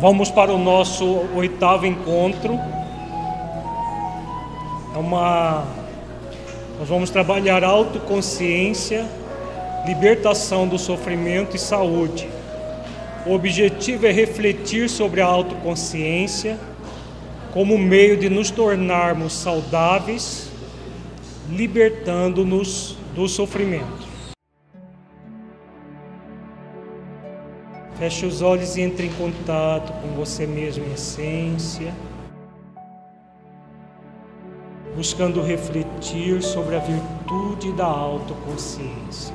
Vamos para o nosso oitavo encontro. É uma nós vamos trabalhar autoconsciência, libertação do sofrimento e saúde. O objetivo é refletir sobre a autoconsciência como meio de nos tornarmos saudáveis, libertando-nos do sofrimento. Feche os olhos e entre em contato com você mesmo em essência, buscando refletir sobre a virtude da autoconsciência.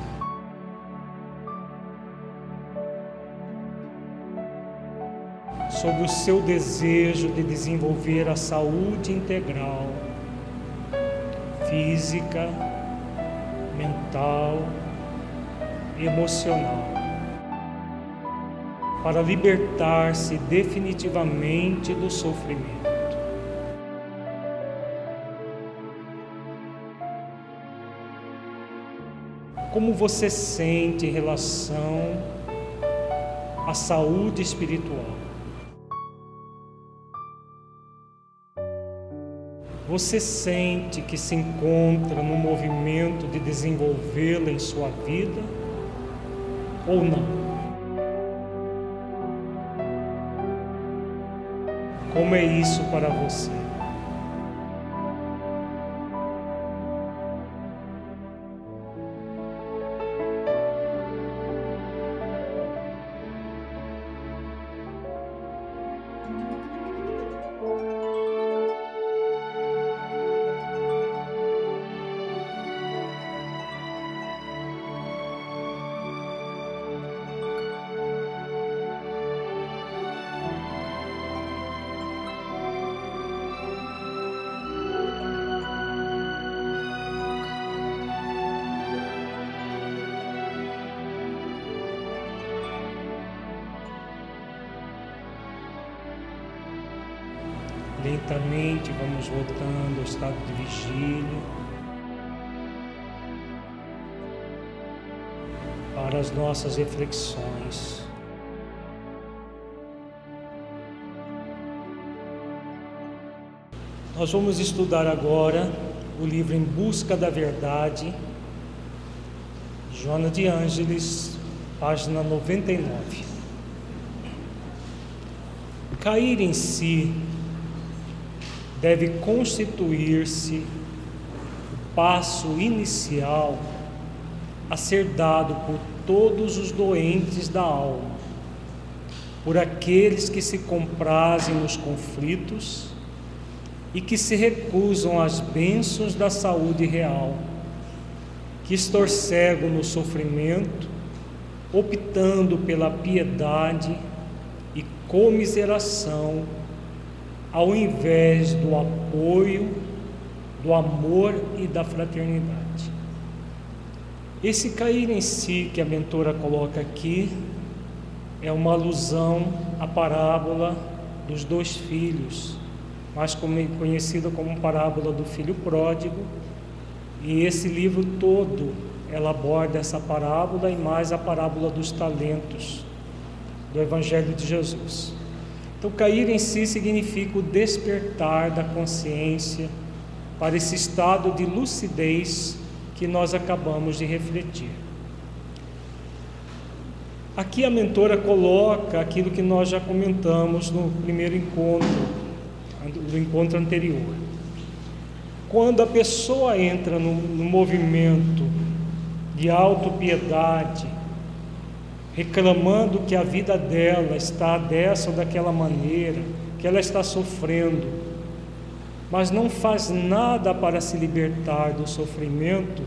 Sobre o seu desejo de desenvolver a saúde integral, física, mental, emocional para libertar-se definitivamente do sofrimento. Como você sente em relação à saúde espiritual? Você sente que se encontra no movimento de desenvolvê-la em sua vida ou não? Como é isso para você? Nossas reflexões. Nós vamos estudar agora o livro Em Busca da Verdade, Joana de Ângeles, página 99. Cair em si deve constituir-se o passo inicial a ser dado por todos os doentes da alma, por aqueles que se comprazem nos conflitos e que se recusam às bênçãos da saúde real, que estorcegam no sofrimento, optando pela piedade e comiseração ao invés do apoio, do amor e da fraternidade. Esse cair em si que a mentora coloca aqui é uma alusão à parábola dos dois filhos, mais conhecida como parábola do filho pródigo. E esse livro todo ela aborda essa parábola e mais a parábola dos talentos do Evangelho de Jesus. Então, cair em si significa o despertar da consciência para esse estado de lucidez que nós acabamos de refletir. Aqui a mentora coloca aquilo que nós já comentamos no primeiro encontro, no encontro anterior. Quando a pessoa entra no, no movimento de autopiedade, reclamando que a vida dela está dessa ou daquela maneira, que ela está sofrendo, mas não faz nada para se libertar do sofrimento,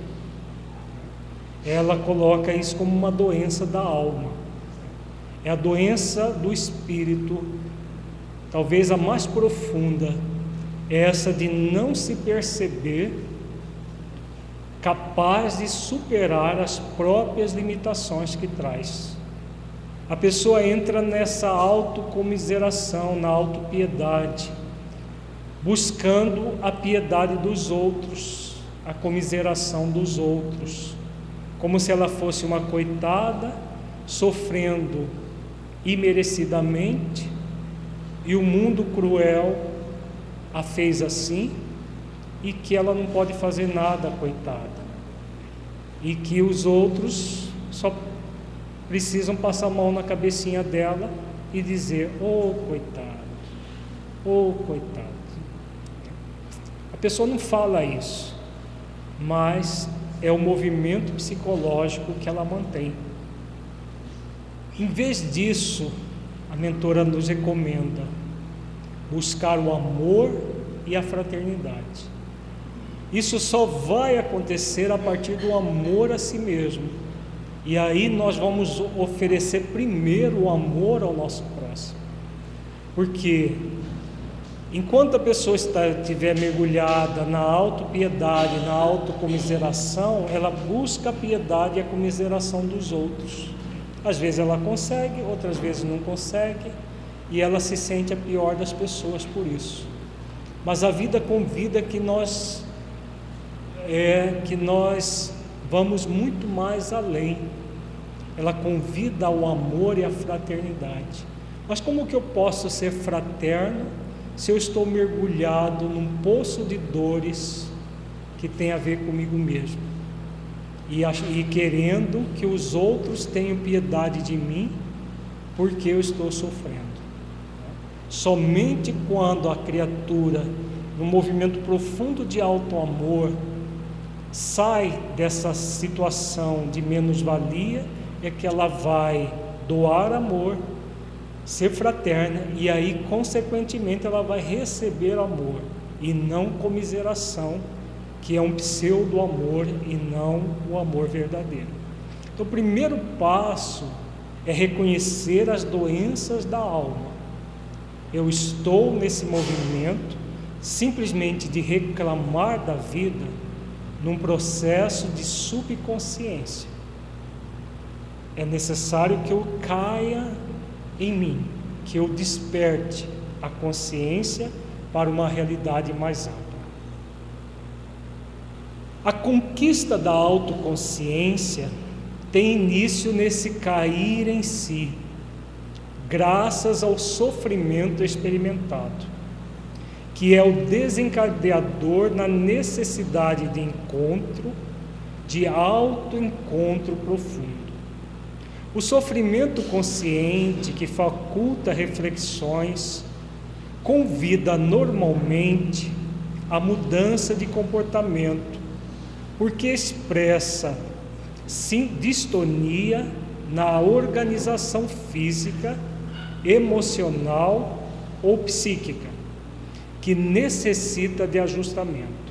ela coloca isso como uma doença da alma. É a doença do espírito, talvez a mais profunda, é essa de não se perceber capaz de superar as próprias limitações que traz. A pessoa entra nessa autocomiseração, na autopiedade, buscando a piedade dos outros, a comiseração dos outros, como se ela fosse uma coitada, sofrendo imerecidamente, e o mundo cruel a fez assim e que ela não pode fazer nada, coitada. E que os outros só precisam passar a mão na cabecinha dela e dizer: "Oh, coitado. Oh, coitado". Pessoa não fala isso, mas é o movimento psicológico que ela mantém. Em vez disso, a mentora nos recomenda buscar o amor e a fraternidade. Isso só vai acontecer a partir do amor a si mesmo. E aí nós vamos oferecer primeiro o amor ao nosso próximo. Porque enquanto a pessoa estiver mergulhada na autopiedade, na autocomiseração, ela busca a piedade e a comiseração dos outros. Às vezes ela consegue, outras vezes não consegue, e ela se sente a pior das pessoas por isso. Mas a vida convida que nós é que nós vamos muito mais além. Ela convida ao amor e à fraternidade. Mas como que eu posso ser fraterno se eu estou mergulhado num poço de dores que tem a ver comigo mesmo? E, e querendo que os outros tenham piedade de mim porque eu estou sofrendo. Somente quando a criatura, num movimento profundo de alto amor, sai dessa situação de menos-valia, é que ela vai doar amor, ser fraterna e aí, consequentemente, ela vai receber amor e não comiseração, que é um pseudo-amor e não o amor verdadeiro. Então, o primeiro passo é reconhecer as doenças da alma. Eu estou nesse movimento simplesmente de reclamar da vida num processo de subconsciência. É necessário que eu caia em mim, que eu desperte a consciência para uma realidade mais ampla. A conquista da autoconsciência tem início nesse cair em si, graças ao sofrimento experimentado que é o desencadeador na necessidade de encontro, de autoencontro profundo. O sofrimento consciente que faculta reflexões convida normalmente a mudança de comportamento, porque expressa sim, distonia na organização física, emocional ou psíquica que necessita de ajustamento.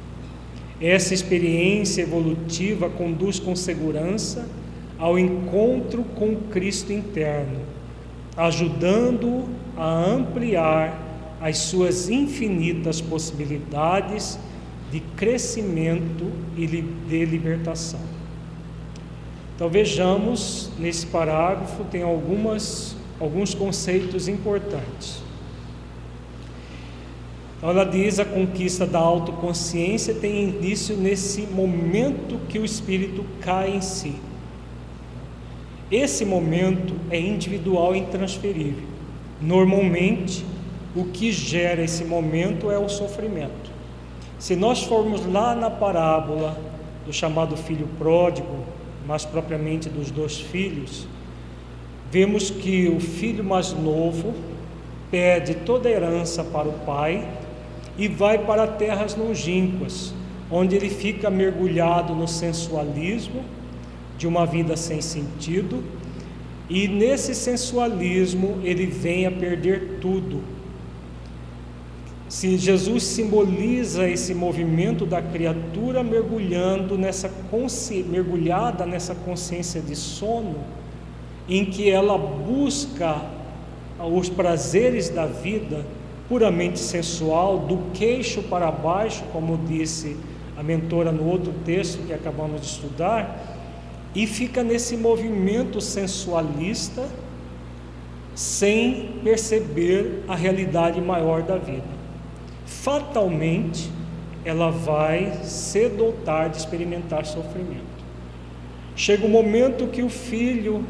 Essa experiência evolutiva conduz com segurança ao encontro com Cristo interno, ajudando-o a ampliar as suas infinitas possibilidades de crescimento e de libertação. Então vejamos nesse parágrafo tem algumas alguns conceitos importantes. Então ela diz a conquista da autoconsciência tem início nesse momento que o espírito cai em si. Esse momento é individual e intransferível. Normalmente, o que gera esse momento é o sofrimento. Se nós formos lá na parábola do chamado filho pródigo, mais propriamente dos dois filhos, vemos que o filho mais novo pede toda a herança para o pai e vai para terras longínquas, onde ele fica mergulhado no sensualismo de uma vida sem sentido, e nesse sensualismo ele vem a perder tudo. Se Jesus simboliza esse movimento da criatura mergulhando nessa mergulhada nessa consciência de sono, em que ela busca os prazeres da vida, puramente sensual, do queixo para baixo, como disse a mentora no outro texto que acabamos de estudar, e fica nesse movimento sensualista sem perceber a realidade maior da vida. Fatalmente, ela vai cedo ou tarde experimentar sofrimento. Chega o momento que o filho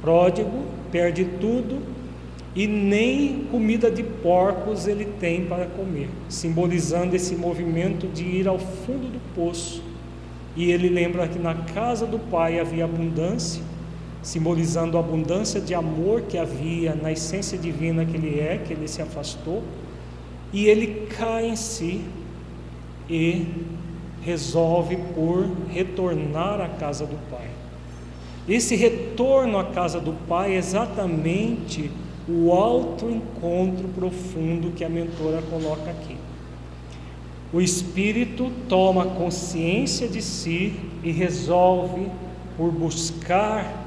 pródigo perde tudo e nem comida de porcos ele tem para comer, simbolizando esse movimento de ir ao fundo do poço. E ele lembra que na casa do pai havia abundância, simbolizando a abundância de amor que havia na essência divina que ele é, que ele se afastou, e ele cai em si e resolve por retornar à casa do pai. Esse retorno à casa do pai é exatamente o alto encontro profundo que a mentora coloca aqui. O espírito toma consciência de si e resolve por buscar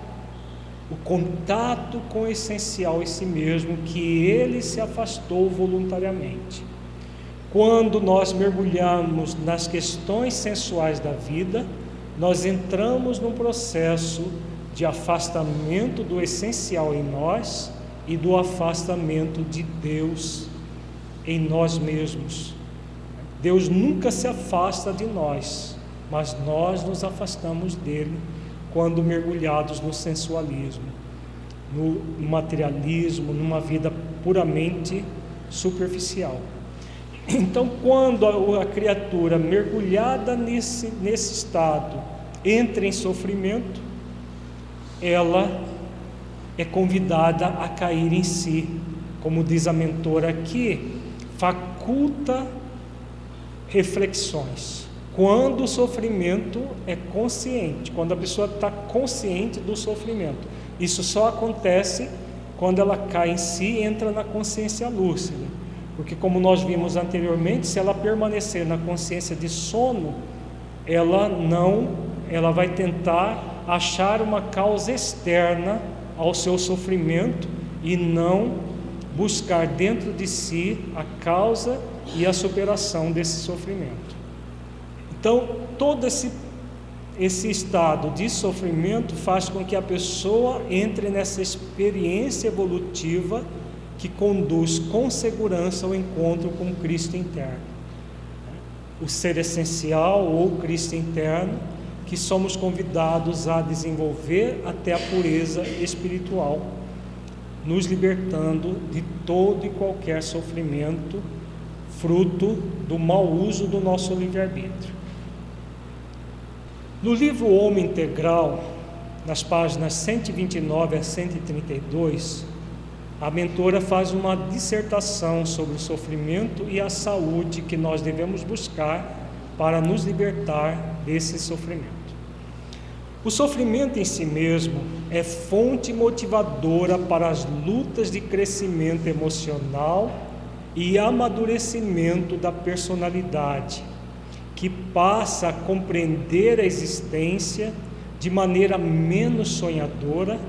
o contato com o essencial em si mesmo, que ele se afastou voluntariamente. Quando nós mergulhamos nas questões sensuais da vida, nós entramos num processo de afastamento do essencial em nós e do afastamento de Deus em nós mesmos. Deus nunca se afasta de nós, mas nós nos afastamos dele quando mergulhados no sensualismo, no materialismo, numa vida puramente superficial. Então, quando a, criatura mergulhada nesse, nesse estado entra em sofrimento, ela é convidada a cair em si, como diz a mentora aqui, faculta reflexões. Quando o sofrimento é consciente, quando a pessoa está consciente do sofrimento, isso só acontece quando ela cai em si e entra na consciência lúcida. Porque, como nós vimos anteriormente, se ela permanecer na consciência de sono, ela não, ela vai tentar achar uma causa externa ao seu sofrimento e não buscar dentro de si a causa e a superação desse sofrimento. Então, todo esse, esse estado de sofrimento faz com que a pessoa entre nessa experiência evolutiva que conduz com segurança ao encontro com Cristo interno. O ser essencial ou Cristo interno que somos convidados a desenvolver até a pureza espiritual, nos libertando de todo e qualquer sofrimento, fruto do mau uso do nosso livre-arbítrio. No livro Homem Integral, nas páginas 129 a 132, a mentora faz uma dissertação sobre o sofrimento e a saúde que nós devemos buscar para nos libertar desse sofrimento. O sofrimento em si mesmo é fonte motivadora para as lutas de crescimento emocional e amadurecimento da personalidade, que passa a compreender a existência de maneira menos sonhadora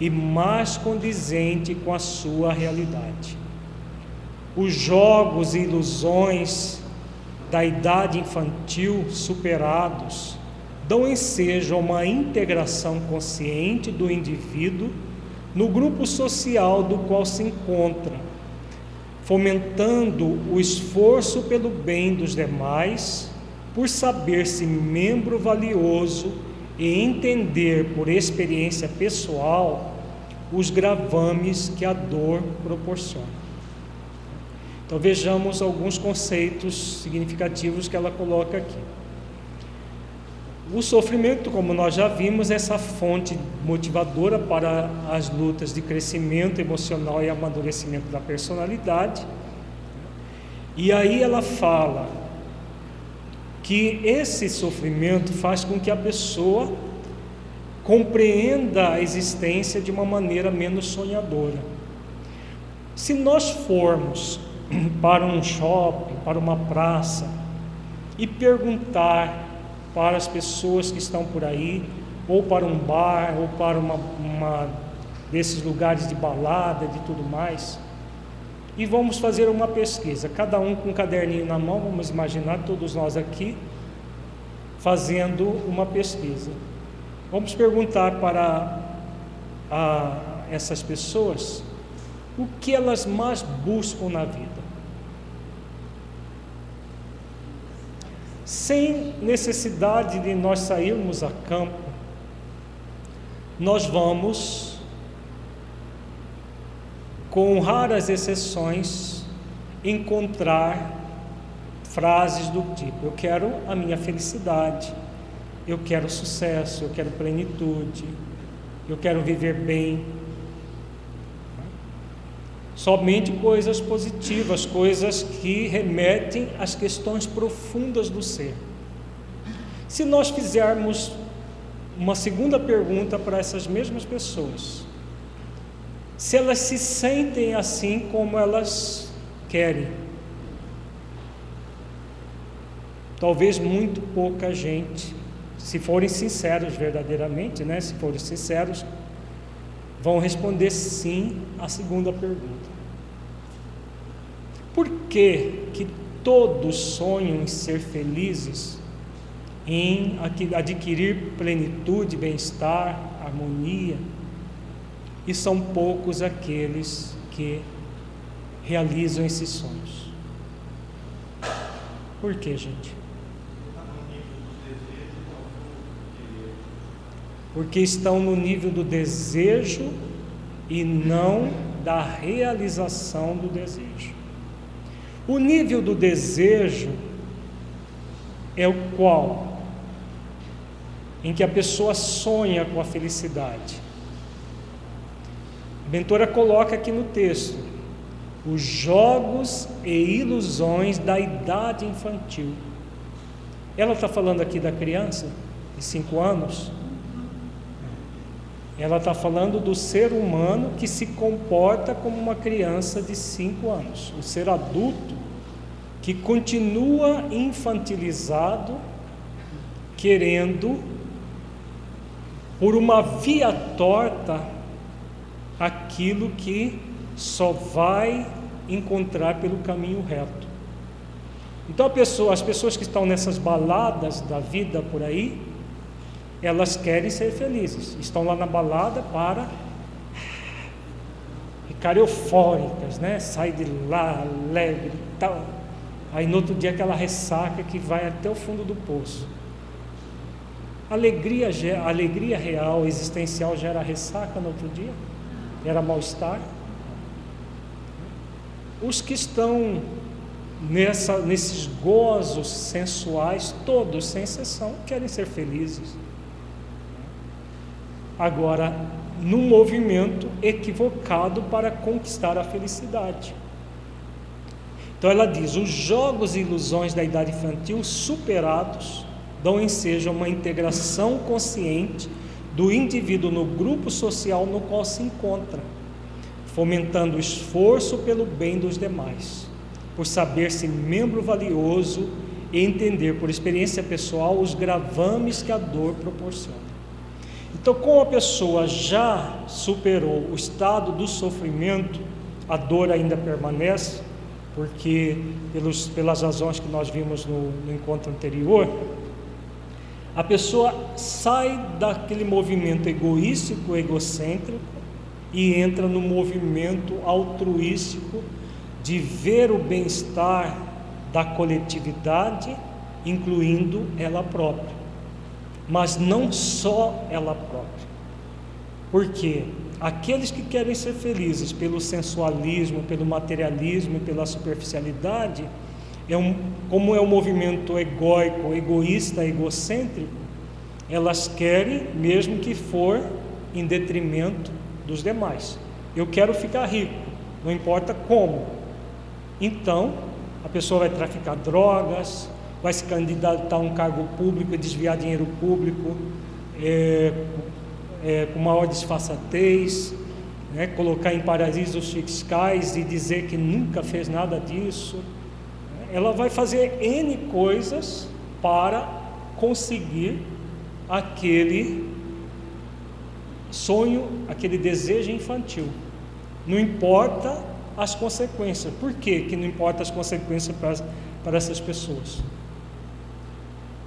e mais condizente com a sua realidade. Os jogos e ilusões da idade infantil superados dão ensejo a uma integração consciente do indivíduo no grupo social do qual se encontra, fomentando o esforço pelo bem dos demais, por saber-se membro valioso e entender por experiência pessoal os gravames que a dor proporciona. Então vejamos alguns conceitos significativos que ela coloca aqui. O sofrimento, como nós já vimos, é essa fonte motivadora para as lutas de crescimento emocional e amadurecimento da personalidade. E aí ela fala que esse sofrimento faz com que a pessoa compreenda a existência de uma maneira menos sonhadora. Se nós formos para um shopping, para uma praça e perguntar para as pessoas que estão por aí, ou para um bar, ou para uma, uma desses lugares de balada, de tudo mais. E vamos fazer uma pesquisa, cada um com um caderninho na mão, vamos imaginar todos nós aqui fazendo uma pesquisa. Vamos perguntar para a, essas pessoas o que elas mais buscam na vida. Sem necessidade de nós sairmos a campo, nós vamos com raras exceções, encontrar frases do tipo: Eu quero a minha felicidade, eu quero sucesso, eu quero plenitude, eu quero viver bem. Somente coisas positivas, coisas que remetem às questões profundas do ser. Se nós fizermos uma segunda pergunta para essas mesmas pessoas, se elas se sentem assim como elas querem, talvez muito pouca gente, se forem sinceros verdadeiramente, né, se forem sinceros, vão responder sim à segunda pergunta. Por que que todos sonham em ser felizes, em adquirir plenitude, bem-estar, harmonia, e são poucos aqueles que realizam esses sonhos? Por que, gente? porque estão no nível do desejo e não da realização do desejo. O nível do desejo é o qual? Em que a pessoa sonha com a felicidade. A mentora coloca aqui no texto os jogos e ilusões da idade infantil. Ela está falando aqui da criança de cinco anos, ela está falando do ser humano que se comporta como uma criança de 5 anos, o ser adulto que continua infantilizado, querendo, por uma via torta, aquilo que só vai encontrar pelo caminho reto. Então pessoa, as pessoas que estão nessas baladas da vida por aí, elas querem ser felizes, estão lá na balada para ficar eufóricas, né? Sai de lá alegre e tal. Aí no outro dia aquela ressaca que vai até o fundo do poço. Alegria, alegria real, existencial gera ressaca no outro dia? Gera mal-estar? Os que estão nessa, nesses gozos sensuais, todos, sem exceção, querem ser felizes agora num movimento equivocado para conquistar a felicidade. Então ela diz: os jogos e ilusões da idade infantil superados dão ensejo a uma integração consciente do indivíduo no grupo social no qual se encontra, fomentando o esforço pelo bem dos demais, por saber-se membro valioso e entender por experiência pessoal os gravames que a dor proporciona. Então, como a pessoa já superou o estado do sofrimento, a dor ainda permanece, porque pelos, pelas razões que nós vimos no, no encontro anterior, a pessoa sai daquele movimento egoístico, egocêntrico, e entra no movimento altruístico de ver o bem-estar da coletividade, incluindo ela própria mas não só ela própria. Porque aqueles que querem ser felizes pelo sensualismo, pelo materialismo, pela superficialidade, é um, como é um movimento egóico, egoísta, egocêntrico, elas querem, mesmo que for em detrimento dos demais. Eu quero ficar rico, não importa como. Então, a pessoa vai traficar drogas, vai se candidatar a um cargo público e desviar dinheiro público é, é, com maior disfarçatez, né, colocar em paraísos fiscais e dizer que nunca fez nada disso. Ela vai fazer N coisas para conseguir aquele sonho, aquele desejo infantil. Não importa as consequências. Por que, que não importa as consequências para, para essas pessoas?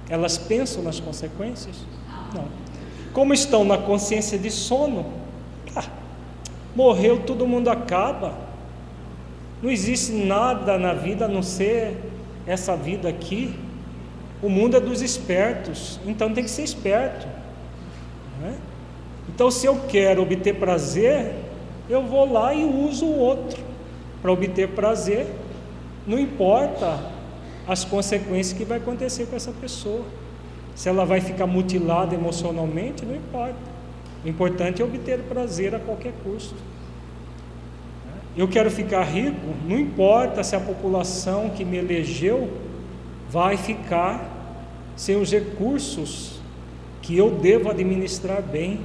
Elas pensam nas consequências? Não. Como estão na consciência de sono? Ah, morreu, todo mundo acaba. Não existe nada na vida a não ser essa vida aqui. O mundo é dos espertos, então tem que ser esperto. Né? Então, se eu quero obter prazer, eu vou lá e uso o outro para obter prazer, não importa as consequências que vai acontecer com essa pessoa. Se ela vai ficar mutilada emocionalmente, não importa. O importante é obter prazer a qualquer custo. Eu quero ficar rico, não importa se a população que me elegeu vai ficar sem os recursos que eu devo administrar bem.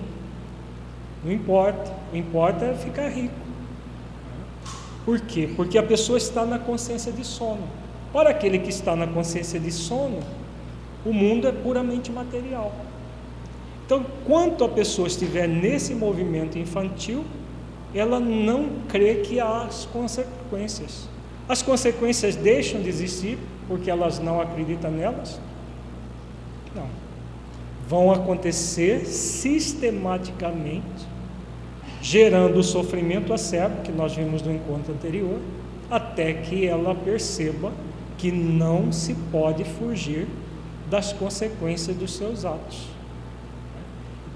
Não importa, o importa é ficar rico. Por quê? Porque a pessoa está na consciência de sono. Para aquele que está na consciência de sono, o mundo é puramente material. Então, quanto a pessoa estiver nesse movimento infantil, ela não crê que há as consequências. As consequências deixam de existir porque elas não acreditam nelas? Não. Vão acontecer sistematicamente, gerando o sofrimento acerbo que nós vimos no encontro anterior, até que ela perceba que não se pode fugir das consequências dos seus atos.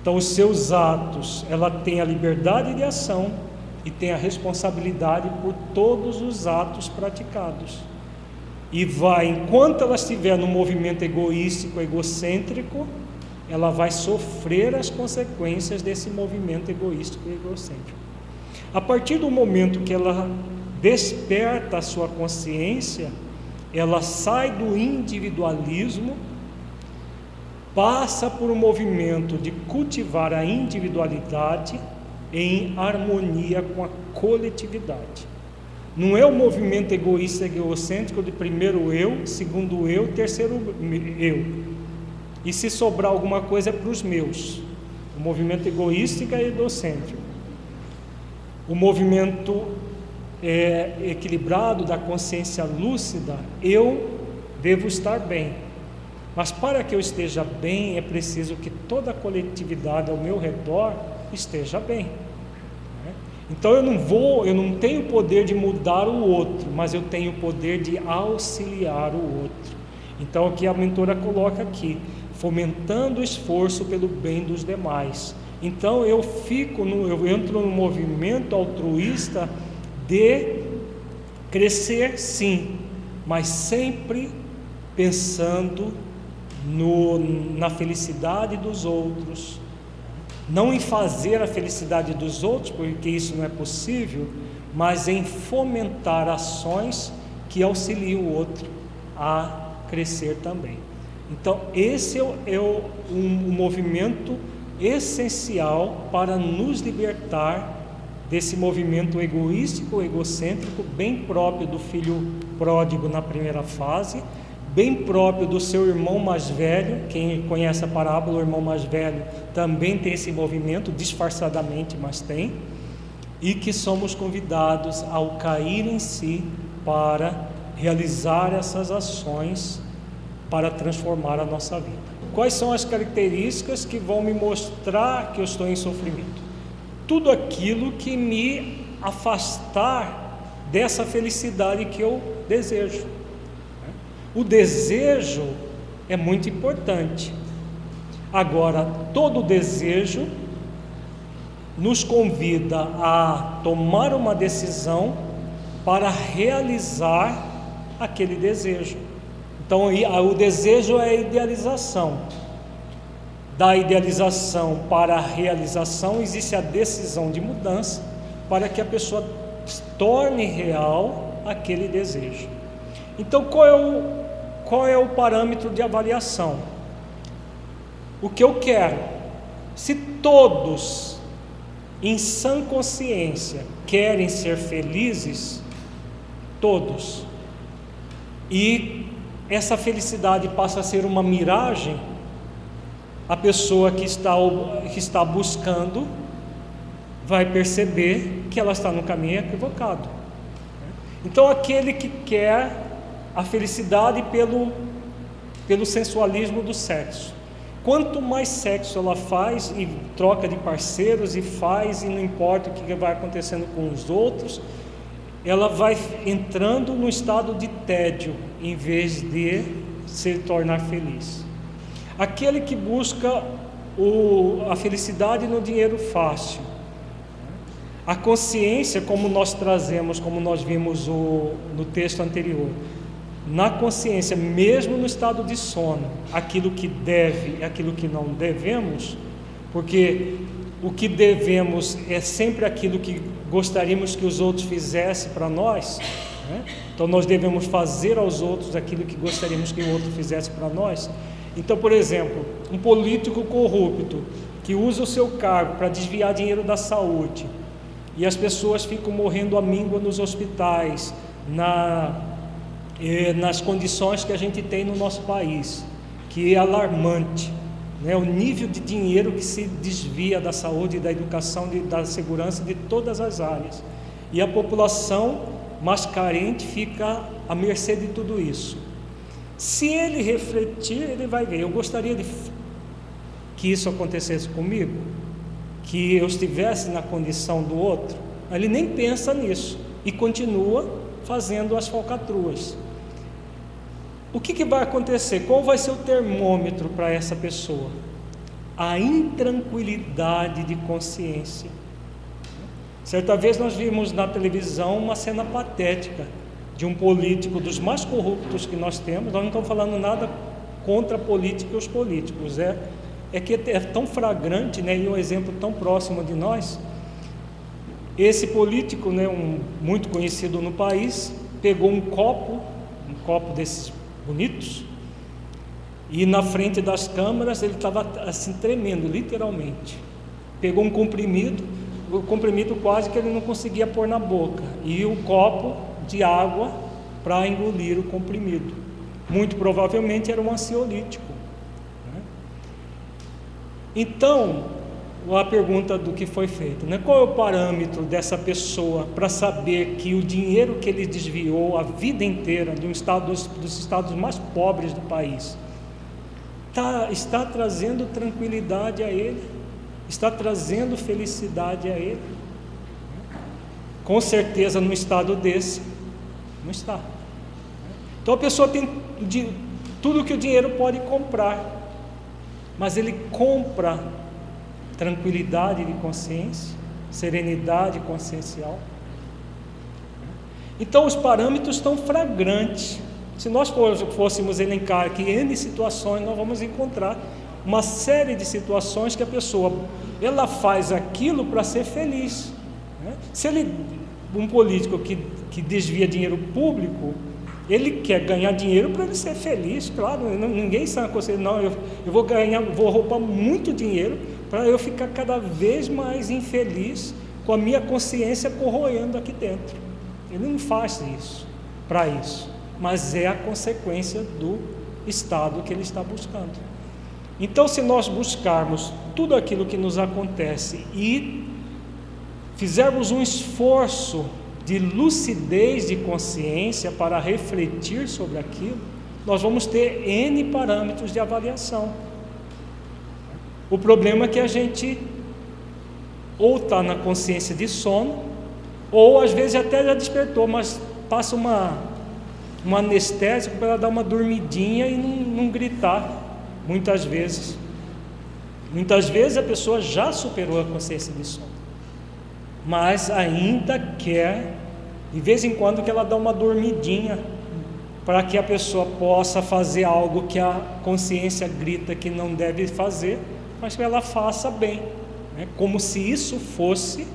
Então, os seus atos, ela tem a liberdade de ação e tem a responsabilidade por todos os atos praticados. E vai, enquanto ela estiver no movimento egoístico, egocêntrico, ela vai sofrer as consequências desse movimento egoístico e egocêntrico. A partir do momento que ela desperta a sua consciência, ela sai do individualismo passa por um movimento de cultivar a individualidade em harmonia com a coletividade. Não é o movimento egoísta egocêntrico de primeiro eu, segundo eu, terceiro eu. E se sobrar alguma coisa é para os meus. O movimento egoísta e egocêntrico. O movimento é, equilibrado da consciência lúcida, eu devo estar bem mas para que eu esteja bem, é preciso que toda a coletividade ao meu redor esteja bem. Né? Então eu não vou, eu não tenho poder de mudar o outro, mas eu tenho o poder de auxiliar o outro. Então o que a mentora coloca aqui, fomentando o esforço pelo bem dos demais. Então eu fico, no, eu entro no movimento altruísta de crescer, sim, mas sempre pensando no, na felicidade dos outros, não em fazer a felicidade dos outros, porque isso não é possível, mas em fomentar ações que auxiliem o outro a crescer também. Então, esse é, o, é o, um, um movimento essencial para nos libertar desse movimento egoístico, egocêntrico, bem próprio do filho pródigo na primeira fase bem próprio do seu irmão mais velho. Quem conhece a parábola, o irmão mais velho também tem esse movimento, disfarçadamente, mas tem. E que somos convidados ao cair em si para realizar essas ações para transformar a nossa vida. Quais são as características que vão me mostrar que eu estou em sofrimento? Tudo aquilo que me afastar dessa felicidade que eu desejo. O desejo é muito importante. Agora, todo desejo nos convida a tomar uma decisão para realizar aquele desejo. Então, o desejo é a idealização. Da idealização para a realização existe a decisão de mudança para que a pessoa torne real aquele desejo. Então, qual é o, qual é o parâmetro de avaliação? O que eu quero? Se todos, em sã consciência, querem ser felizes, todos, e essa felicidade passa a ser uma miragem, a pessoa que está, que está buscando vai perceber que ela está no caminho equivocado. Então, aquele que quer a felicidade pelo, pelo sensualismo do sexo. Quanto mais sexo ela faz e troca de parceiros e faz e não importa o que vai acontecendo com os outros, ela vai entrando no estado de tédio em vez de se tornar feliz. Aquele que busca o, a felicidade no dinheiro fácil, A consciência, como nós trazemos, como nós vimos o, no texto anterior, na consciência, mesmo no estado de sono, aquilo que deve e aquilo que não devemos, porque o que devemos é sempre aquilo que gostaríamos que os outros fizessem para nós, né? então nós devemos fazer aos outros aquilo que gostaríamos que o outro fizesse para nós. Então, por exemplo, um político corrupto que usa o seu cargo para desviar dinheiro da saúde e as pessoas ficam morrendo à míngua nos hospitais, na, nas condições que a gente tem no nosso país, que é alarmante. Né? O nível de dinheiro que se desvia da saúde, da educação, de, da segurança, de todas as áreas. E a população mais carente fica à mercê de tudo isso. Se ele refletir, ele vai ver. Eu gostaria de que isso acontecesse comigo, que eu estivesse na condição do outro. Ele nem pensa nisso e continua fazendo as falcatruas. O que, que vai acontecer? Qual vai ser o termômetro para essa pessoa? A intranquilidade de consciência. Certa vez nós vimos na televisão uma cena patética de um político dos mais corruptos que nós temos. Nós não estamos falando nada contra a política e os políticos, é, é que é tão fragrante né, e um exemplo tão próximo de nós. Esse político, né, um, muito conhecido no país, pegou um copo, um copo desses bonitos, e na frente das câmeras ele estava assim tremendo, literalmente. Pegou um comprimido, o comprimido quase que ele não conseguia pôr na boca, e o copo de água para engolir o comprimido. Muito provavelmente era um ansiolítico. Né? Então, a pergunta do que foi feito, né? qual é o parâmetro dessa pessoa para saber que o dinheiro que ele desviou a vida inteira de um estado dos, dos estados mais pobres do país tá, está trazendo tranquilidade a ele, está trazendo felicidade a ele? Com certeza, num estado desse, não está. Então a pessoa tem de, tudo que o dinheiro pode comprar, mas ele compra tranquilidade de consciência, serenidade consciencial. Então os parâmetros estão flagrantes. Se nós fôssemos elencar aqui N situações, nós vamos encontrar uma série de situações que a pessoa ela faz aquilo para ser feliz. Né? Se ele, um político que que desvia dinheiro público, ele quer ganhar dinheiro para ele ser feliz, claro. Ninguém sabe não, eu, eu vou ganhar, vou roubar muito dinheiro para eu ficar cada vez mais infeliz com a minha consciência corroendo aqui dentro. Ele não faz isso para isso, mas é a consequência do estado que ele está buscando. Então, se nós buscarmos tudo aquilo que nos acontece e fizermos um esforço de lucidez de consciência para refletir sobre aquilo, nós vamos ter N parâmetros de avaliação. O problema é que a gente ou está na consciência de sono, ou às vezes até já despertou, mas passa uma, uma anestésico para ela dar uma dormidinha e não, não gritar, muitas vezes. Muitas vezes a pessoa já superou a consciência de sono mas ainda quer, de vez em quando, que ela dá uma dormidinha, para que a pessoa possa fazer algo que a consciência grita que não deve fazer, mas que ela faça bem, né? como se isso fosse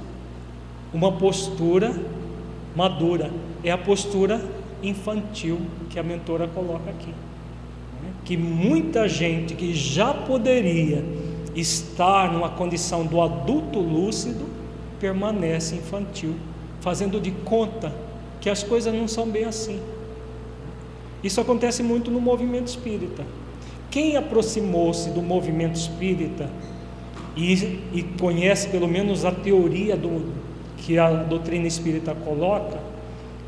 uma postura madura. É a postura infantil que a mentora coloca aqui. Né? Que muita gente que já poderia estar numa condição do adulto lúcido permanece infantil, fazendo de conta que as coisas não são bem assim. Isso acontece muito no movimento espírita. Quem aproximou-se do movimento espírita e, e, conhece pelo menos a teoria do, que a doutrina espírita coloca,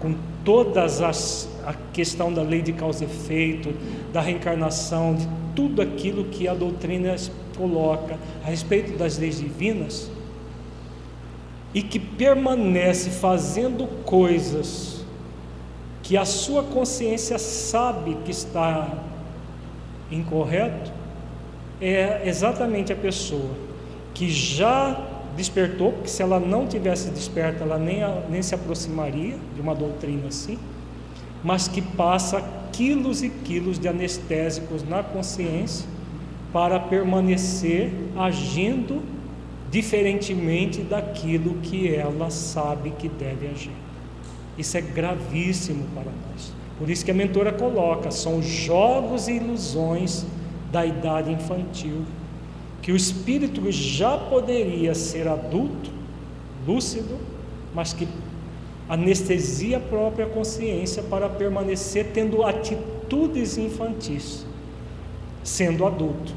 com todas as a questão da lei de causa e efeito, da reencarnação, de tudo aquilo que a doutrina coloca a respeito das leis divinas, e que permanece fazendo coisas que a sua consciência sabe que está incorreto, é exatamente a pessoa que já despertou, porque se ela não tivesse desperta, ela nem, nem se aproximaria de uma doutrina assim, mas que passa quilos e quilos de anestésicos na consciência para permanecer agindo diferentemente daquilo que ela sabe que deve agir. Isso é gravíssimo para nós. Por isso que a mentora coloca, são jogos e ilusões da idade infantil, que o espírito já poderia ser adulto, lúcido, mas que anestesia a própria consciência para permanecer tendo atitudes infantis, sendo adulto.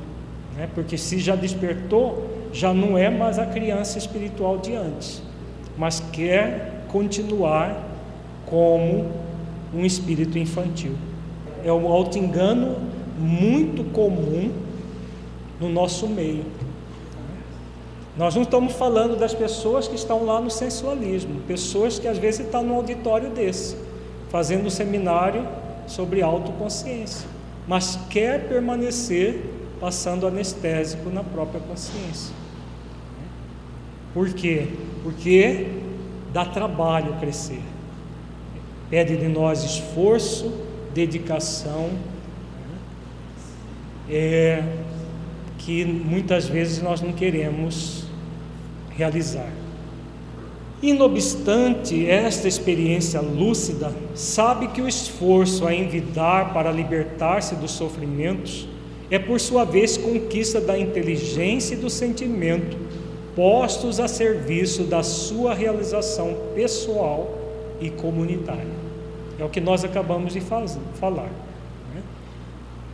Né? Porque se já despertou, já não é mais a criança espiritual de antes, mas quer continuar como um espírito infantil. É um auto-engano muito comum no nosso meio. Nós não estamos falando das pessoas que estão lá no sensualismo, pessoas que às vezes estão no auditório desse, fazendo um seminário sobre autoconsciência, mas quer permanecer passando anestésico na própria consciência. Por quê? Porque dá trabalho crescer. Pede de nós esforço, dedicação, é, que muitas vezes nós não queremos realizar. E não obstante esta experiência lúcida, sabe que o esforço a envidar para libertar-se dos sofrimentos é, por sua vez, conquista da inteligência e do sentimento, postos a serviço da sua realização pessoal e comunitária. É o que nós acabamos de falar. Né?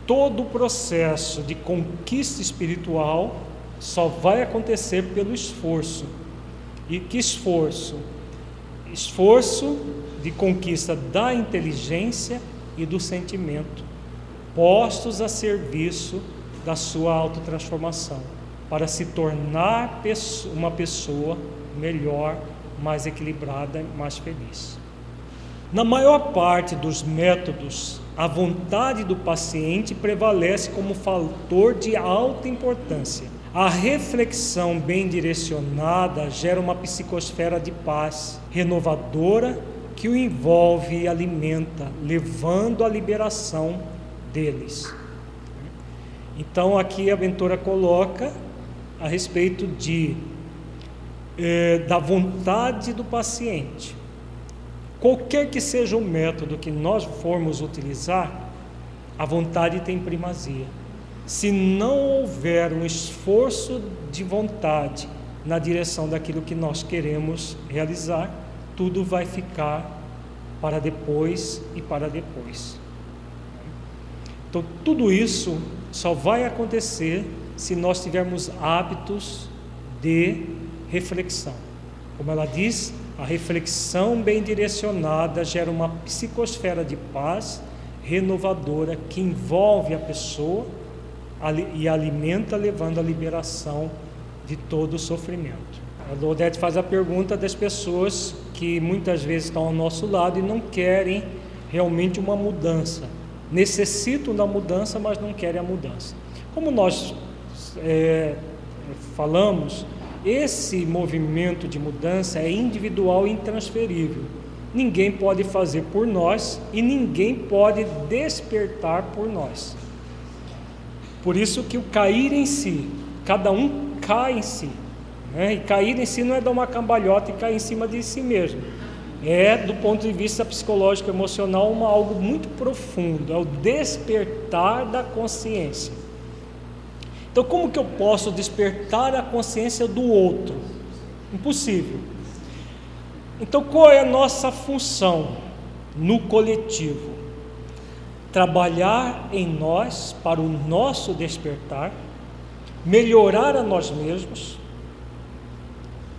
Todo o processo de conquista espiritual só vai acontecer pelo esforço. E que esforço? Esforço de conquista da inteligência e do sentimento, postos a serviço da sua autotransformação, para se tornar uma pessoa melhor, mais equilibrada, mais feliz. Na maior parte dos métodos, a vontade do paciente prevalece como fator de alta importância. A reflexão bem direcionada gera uma psicosfera de paz, renovadora, que o envolve e alimenta, levando à liberação deles. Então, aqui a Ventura coloca a respeito de eh, da vontade do paciente. Qualquer que seja o método que nós formos utilizar, a vontade tem primazia. Se não houver um esforço de vontade na direção daquilo que nós queremos realizar, tudo vai ficar para depois e para depois. Então, tudo isso só vai acontecer se nós tivermos hábitos de reflexão. Como ela diz, a reflexão bem direcionada gera uma psicosfera de paz renovadora que envolve a pessoa e alimenta, levando à liberação de todo o sofrimento. A Lodete faz a pergunta das pessoas que muitas vezes estão ao nosso lado e não querem realmente uma mudança. Necessitam da mudança, mas não querem a mudança. Como nós é, falamos, esse movimento de mudança é individual e intransferível. Ninguém pode fazer por nós e ninguém pode despertar por nós. Por isso que o cair em si, cada um cai em si. Né? E cair em si não é dar uma cambalhota e cair em cima de si mesmo. É, do ponto de vista psicológico emocional, uma, algo muito profundo. É o despertar da consciência. Então, como que eu posso despertar a consciência do outro? Impossível. Então, qual é a nossa função no coletivo? Trabalhar em nós para o nosso despertar, melhorar a nós mesmos,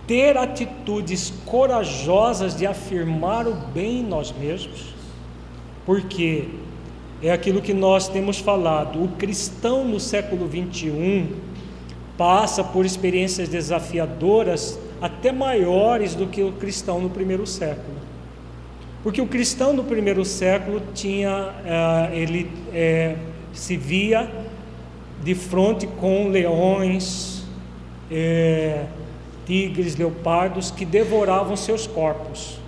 ter atitudes corajosas de afirmar o bem em nós mesmos, porque é aquilo que nós temos falado. O cristão no século 21 passa por experiências desafiadoras até maiores do que o cristão no primeiro século. Porque o cristão no primeiro século tinha, eh, ele é, se via de frente com leões, é, tigres, leopardos que devoravam seus corpos.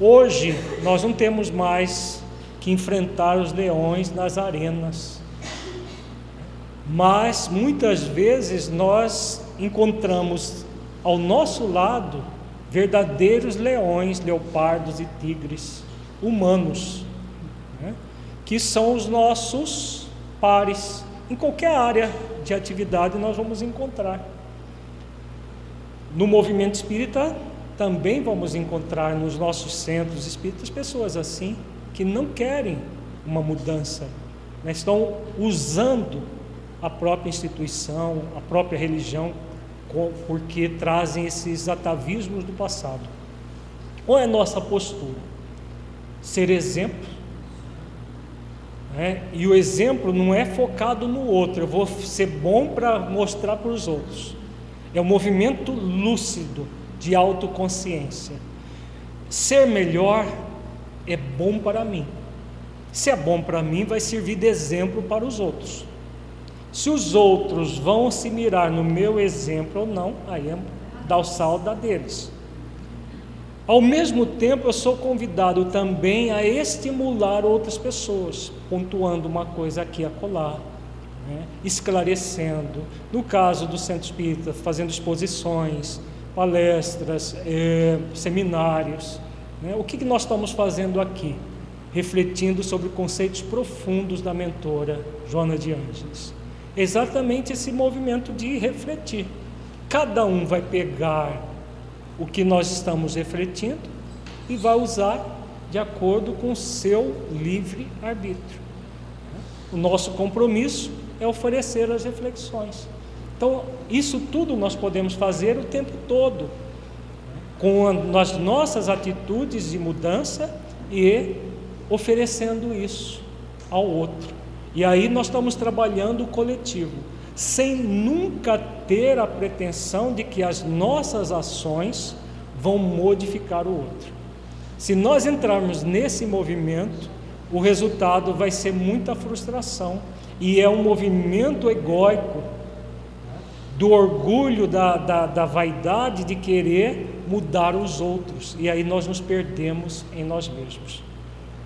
Hoje nós não temos mais que enfrentar os leões nas arenas. Mas muitas vezes nós encontramos ao nosso lado verdadeiros leões, leopardos e tigres humanos, né? que são os nossos pares. Em qualquer área de atividade nós vamos encontrar. No movimento espírita também vamos encontrar nos nossos centros espíritas pessoas assim, que não querem uma mudança, né? estão usando a própria instituição, a própria religião, porque trazem esses atavismos do passado. Qual é a nossa postura? Ser exemplo. Né? E o exemplo não é focado no outro, eu vou ser bom para mostrar para os outros. É um movimento lúcido de autoconsciência. Ser melhor é bom para mim. Se é bom para mim, vai servir de exemplo para os outros. Se os outros vão se mirar no meu exemplo ou não, aí é dar o saldo deles. Ao mesmo tempo, eu sou convidado também a estimular outras pessoas, pontuando uma coisa aqui a colar, né? esclarecendo. No caso do Centro Espírita, fazendo exposições, palestras, eh, seminários. Né? O que, que nós estamos fazendo aqui? Refletindo sobre conceitos profundos da mentora Joana de Ângeles. Exatamente esse movimento de refletir. Cada um vai pegar o que nós estamos refletindo e vai usar de acordo com o seu livre arbítrio. O nosso compromisso é oferecer as reflexões. Então, isso tudo nós podemos fazer o tempo todo, com as nossas atitudes de mudança e oferecendo isso ao outro. E aí nós estamos trabalhando o coletivo, sem nunca ter a pretensão de que as nossas ações vão modificar o outro. Se nós entrarmos nesse movimento, o resultado vai ser muita frustração e é um movimento egóico do orgulho, da, da, da vaidade de querer mudar os outros, e aí nós nos perdemos em nós mesmos.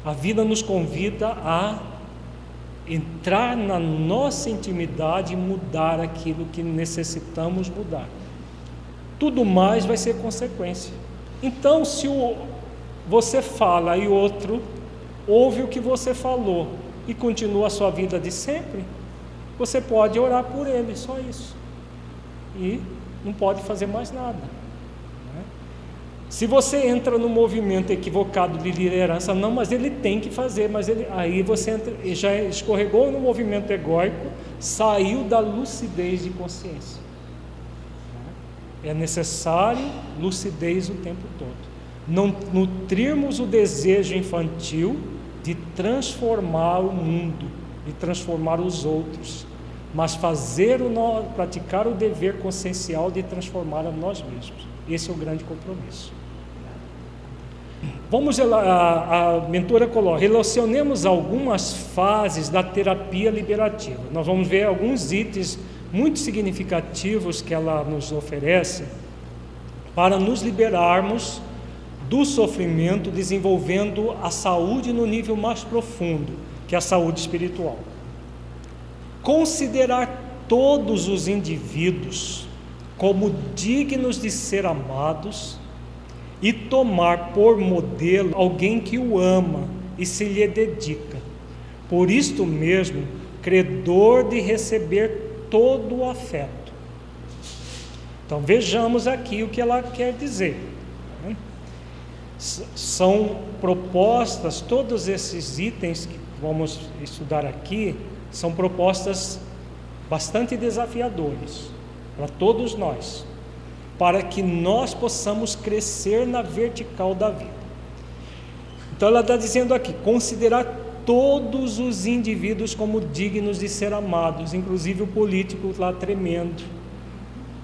A vida nos convida a entrar na nossa intimidade e mudar aquilo que necessitamos mudar. Tudo mais vai ser consequência. Então, se o, você fala e outro ouve o que você falou e continua a sua vida de sempre, você pode orar por ele, só isso e não pode fazer mais nada. Se você entra no movimento equivocado de liderança, não, mas ele tem que fazer, mas ele, aí você entra, já escorregou no movimento egóico, saiu da lucidez de consciência. É necessário lucidez o tempo todo. Não nutrirmos o desejo infantil de transformar o mundo, de transformar os outros mas fazer o praticar o dever consciencial de transformar a nós mesmos. Esse é o grande compromisso. Vamos, a, a mentora coloca, relacionemos algumas fases da terapia liberativa. Nós vamos ver alguns itens muito significativos que ela nos oferece para nos liberarmos do sofrimento, desenvolvendo a saúde no nível mais profundo, que é a saúde espiritual considerar todos os indivíduos como dignos de ser amados e tomar por modelo alguém que o ama e se lhe dedica. Por isto mesmo, credor de receber todo o afeto. Então vejamos aqui o que ela quer dizer. Né? São propostas, todos esses itens que vamos estudar aqui, são propostas bastante desafiadoras para todos nós, para que nós possamos crescer na vertical da vida. Então ela está dizendo aqui: considerar todos os indivíduos como dignos de ser amados, inclusive o político lá tremendo,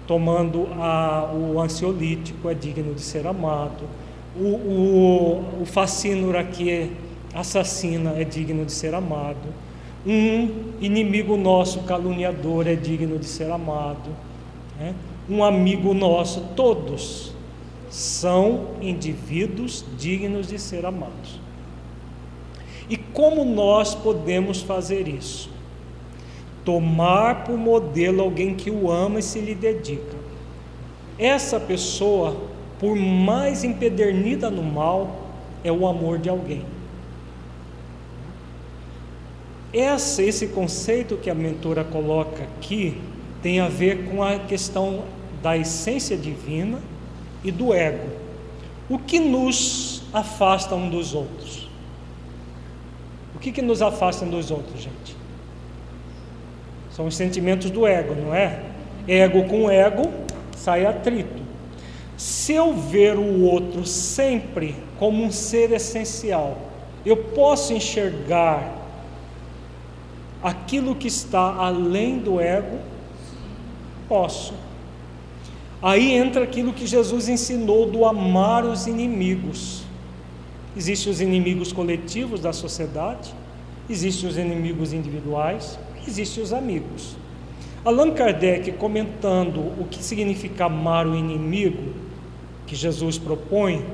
tomando a, o ansiolítico é digno de ser amado, o, o, o facínora que assassina é digno de ser amado um inimigo nosso caluniador é digno de ser amado. Né? um amigo nosso, todos são indivíduos dignos de ser amados. E como nós podemos fazer isso? Tomar por modelo alguém que o ama e se lhe dedica. Essa pessoa, por mais empedernida no mal, é o amor de alguém. Esse conceito que a mentora coloca aqui tem a ver com a questão da essência divina e do ego. O que nos afasta um dos outros? O que, que nos afasta um dos outros, gente? São os sentimentos do ego, não é? Ego com ego sai atrito. Se eu ver o outro sempre como um ser essencial, eu posso enxergar aquilo que está além do ego? Posso. Aí entra aquilo que Jesus ensinou do amar os inimigos. Existem os inimigos coletivos da sociedade, existem os inimigos individuais, existem os amigos. Allan Kardec, comentando o que significa amar o inimigo, que Jesus propõe,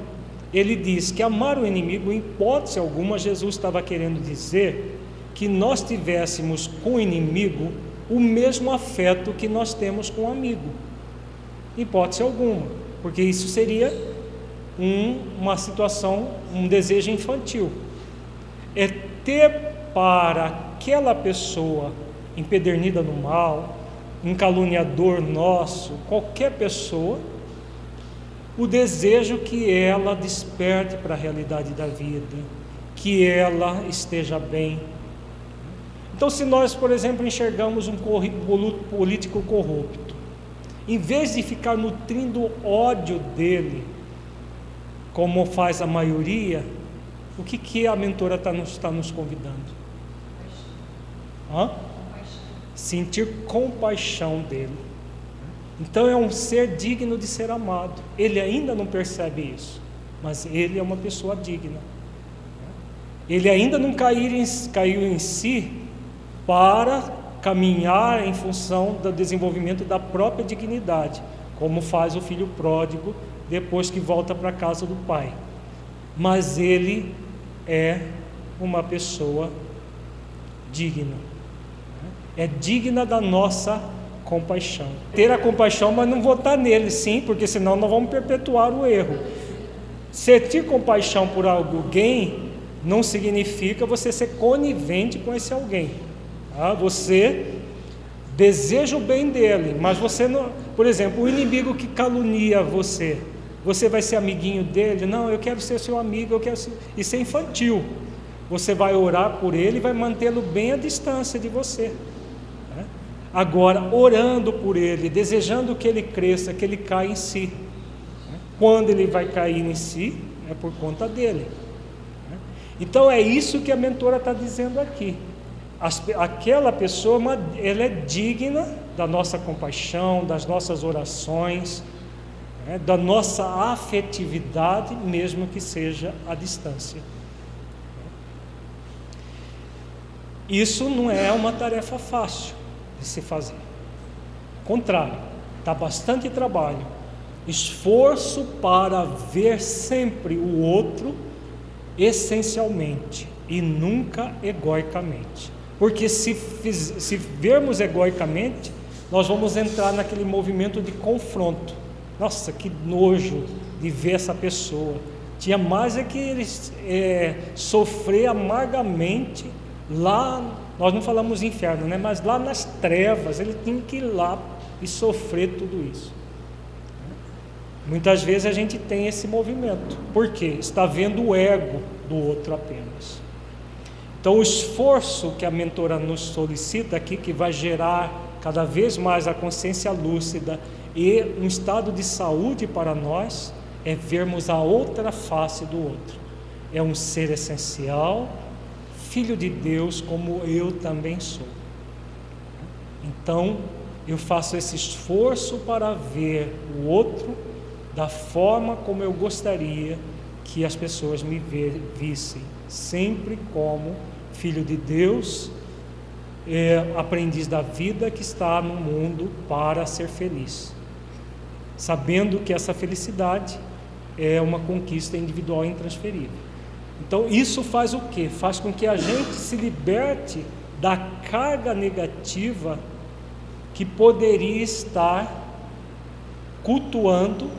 ele diz que amar o inimigo, em hipótese alguma, Jesus estava querendo dizer que nós tivéssemos com o inimigo o mesmo afeto que nós temos com o amigo. Hipótese alguma, porque isso seria um, uma situação, um desejo infantil. É ter para aquela pessoa empedernida no mal, um caluniador nosso, qualquer pessoa, o desejo que ela desperte para a realidade da vida, que ela esteja bem, então, se nós, por exemplo, enxergamos um político corrupto, em vez de ficar nutrindo ódio dele, como faz a maioria, o que, que a mentora está nos, tá nos convidando? Hã? Sentir compaixão dele. Então é um ser digno de ser amado. Ele ainda não percebe isso, mas ele é uma pessoa digna. Ele ainda não caiu em, caiu em si para caminhar em função do desenvolvimento da própria dignidade, como faz o filho pródigo depois que volta para a casa do pai. Mas ele é uma pessoa digna. É digna da nossa compaixão. Ter a compaixão, mas não votar nele, sim, porque senão nós vamos perpetuar o erro. Sentir compaixão por alguém não significa você ser conivente com esse alguém. Ah, você deseja o bem dele, mas você não. Por exemplo, o inimigo que calunia você, você vai ser amiguinho dele? Não, eu quero ser seu amigo, eu quero ser. Isso é infantil. Você vai orar por ele e vai mantê-lo bem à distância de você. Né? Agora, orando por ele, desejando que ele cresça, que ele caia em si. Né? Quando ele vai cair em si, é por conta dele. Né? Então é isso que a mentora está dizendo aqui aquela pessoa ela é digna da nossa compaixão, das nossas orações, né, da nossa afetividade, mesmo que seja à distância. Isso não é uma tarefa fácil de se fazer. Contrário, dá bastante trabalho, esforço para ver sempre o outro essencialmente e nunca egoicamente. Porque se, se vermos egoicamente, nós vamos entrar naquele movimento de confronto. Nossa, que nojo de ver essa pessoa. Tinha mais é que eles é, sofrer amargamente lá, nós não falamos inferno, né? mas lá nas trevas, ele tinha que ir lá e sofrer tudo isso. Muitas vezes a gente tem esse movimento. Por quê? Está vendo o ego do outro apenas. Então, o esforço que a mentora nos solicita aqui, que vai gerar cada vez mais a consciência lúcida e um estado de saúde para nós, é vermos a outra face do outro. É um ser essencial, filho de Deus, como eu também sou. Então, eu faço esse esforço para ver o outro da forma como eu gostaria que as pessoas me vissem, sempre como filho de Deus, é, aprendiz da vida que está no mundo para ser feliz. sabendo que essa felicidade é uma conquista individual intransferível. Então, isso faz o quê? Faz com que a gente se liberte da carga negativa que poderia estar cultuando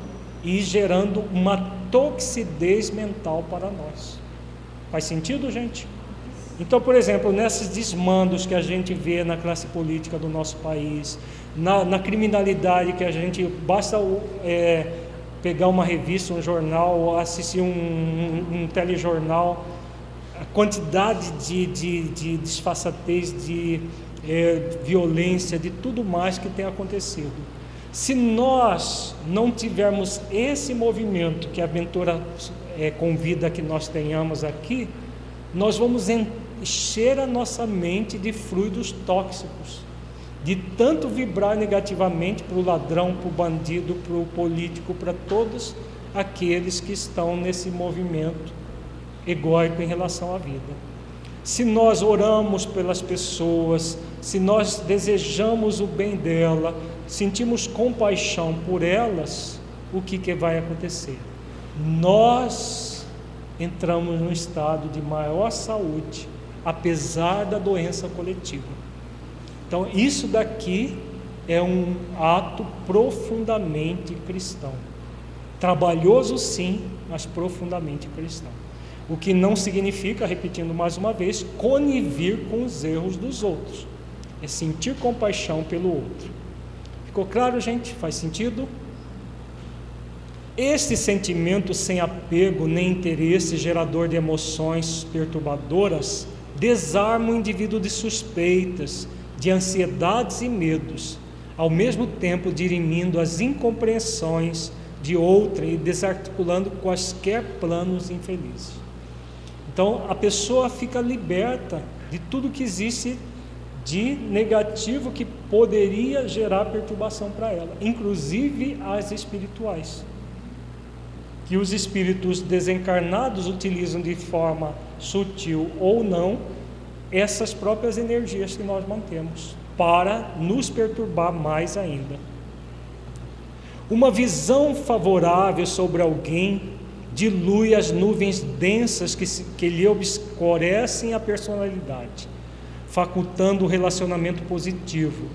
e gerando uma toxidez mental para nós. Faz sentido, gente? Então, por exemplo, nesses desmandos que a gente vê na classe política do nosso país, na, na criminalidade que a gente basta é, pegar uma revista, um jornal, assistir um, um, um telejornal, a quantidade de, de, de desfaçatez, de é, violência, de tudo mais que tem acontecido. Se nós não tivermos esse movimento que a aventura é, convida que nós tenhamos aqui, nós vamos encher a nossa mente de fluidos tóxicos, de tanto vibrar negativamente para o ladrão, para o bandido, para o político, para todos aqueles que estão nesse movimento egóico em relação à vida. Se nós oramos pelas pessoas, se nós desejamos o bem dela, sentimos compaixão por elas, o que, que vai acontecer? Nós entramos num estado de maior saúde, apesar da doença coletiva. Então, isso daqui é um ato profundamente cristão. Trabalhoso, sim, mas profundamente cristão. O que não significa, repetindo mais uma vez, conivir com os erros dos outros. É sentir compaixão pelo outro. Ficou claro, gente? Faz sentido? Este sentimento sem apego nem interesse, gerador de emoções perturbadoras, desarma o indivíduo de suspeitas, de ansiedades e medos, ao mesmo tempo dirimindo as incompreensões de outra e desarticulando quaisquer planos infelizes. Então a pessoa fica liberta de tudo que existe de negativo que poderia gerar perturbação para ela, inclusive as espirituais. Que os espíritos desencarnados utilizam de forma sutil ou não essas próprias energias que nós mantemos para nos perturbar mais ainda. Uma visão favorável sobre alguém dilui as nuvens densas que, se, que lhe obscurecem a personalidade facultando o relacionamento positivo.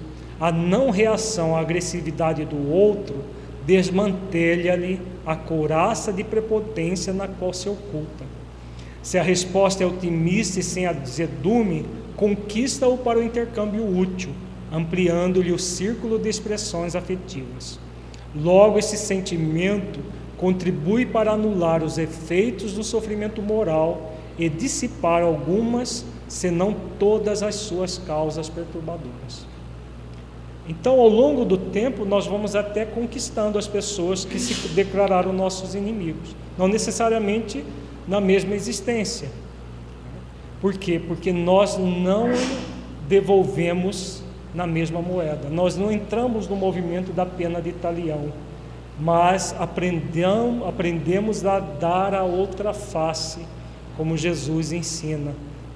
A não reação à agressividade do outro desmantelha-lhe a couraça de prepotência na qual se oculta. Se a resposta é otimista e sem azedume, conquista-o para o intercâmbio útil, ampliando-lhe o círculo de expressões afetivas. Logo, esse sentimento contribui para anular os efeitos do sofrimento moral e dissipar algumas senão todas as suas causas perturbadoras. Então, ao longo do tempo, nós vamos até conquistando as pessoas que se declararam nossos inimigos, não necessariamente na mesma existência. Por quê? Porque nós não devolvemos na mesma moeda. Nós não entramos no movimento da pena de talião, mas aprendemos, a dar a outra face, como Jesus ensina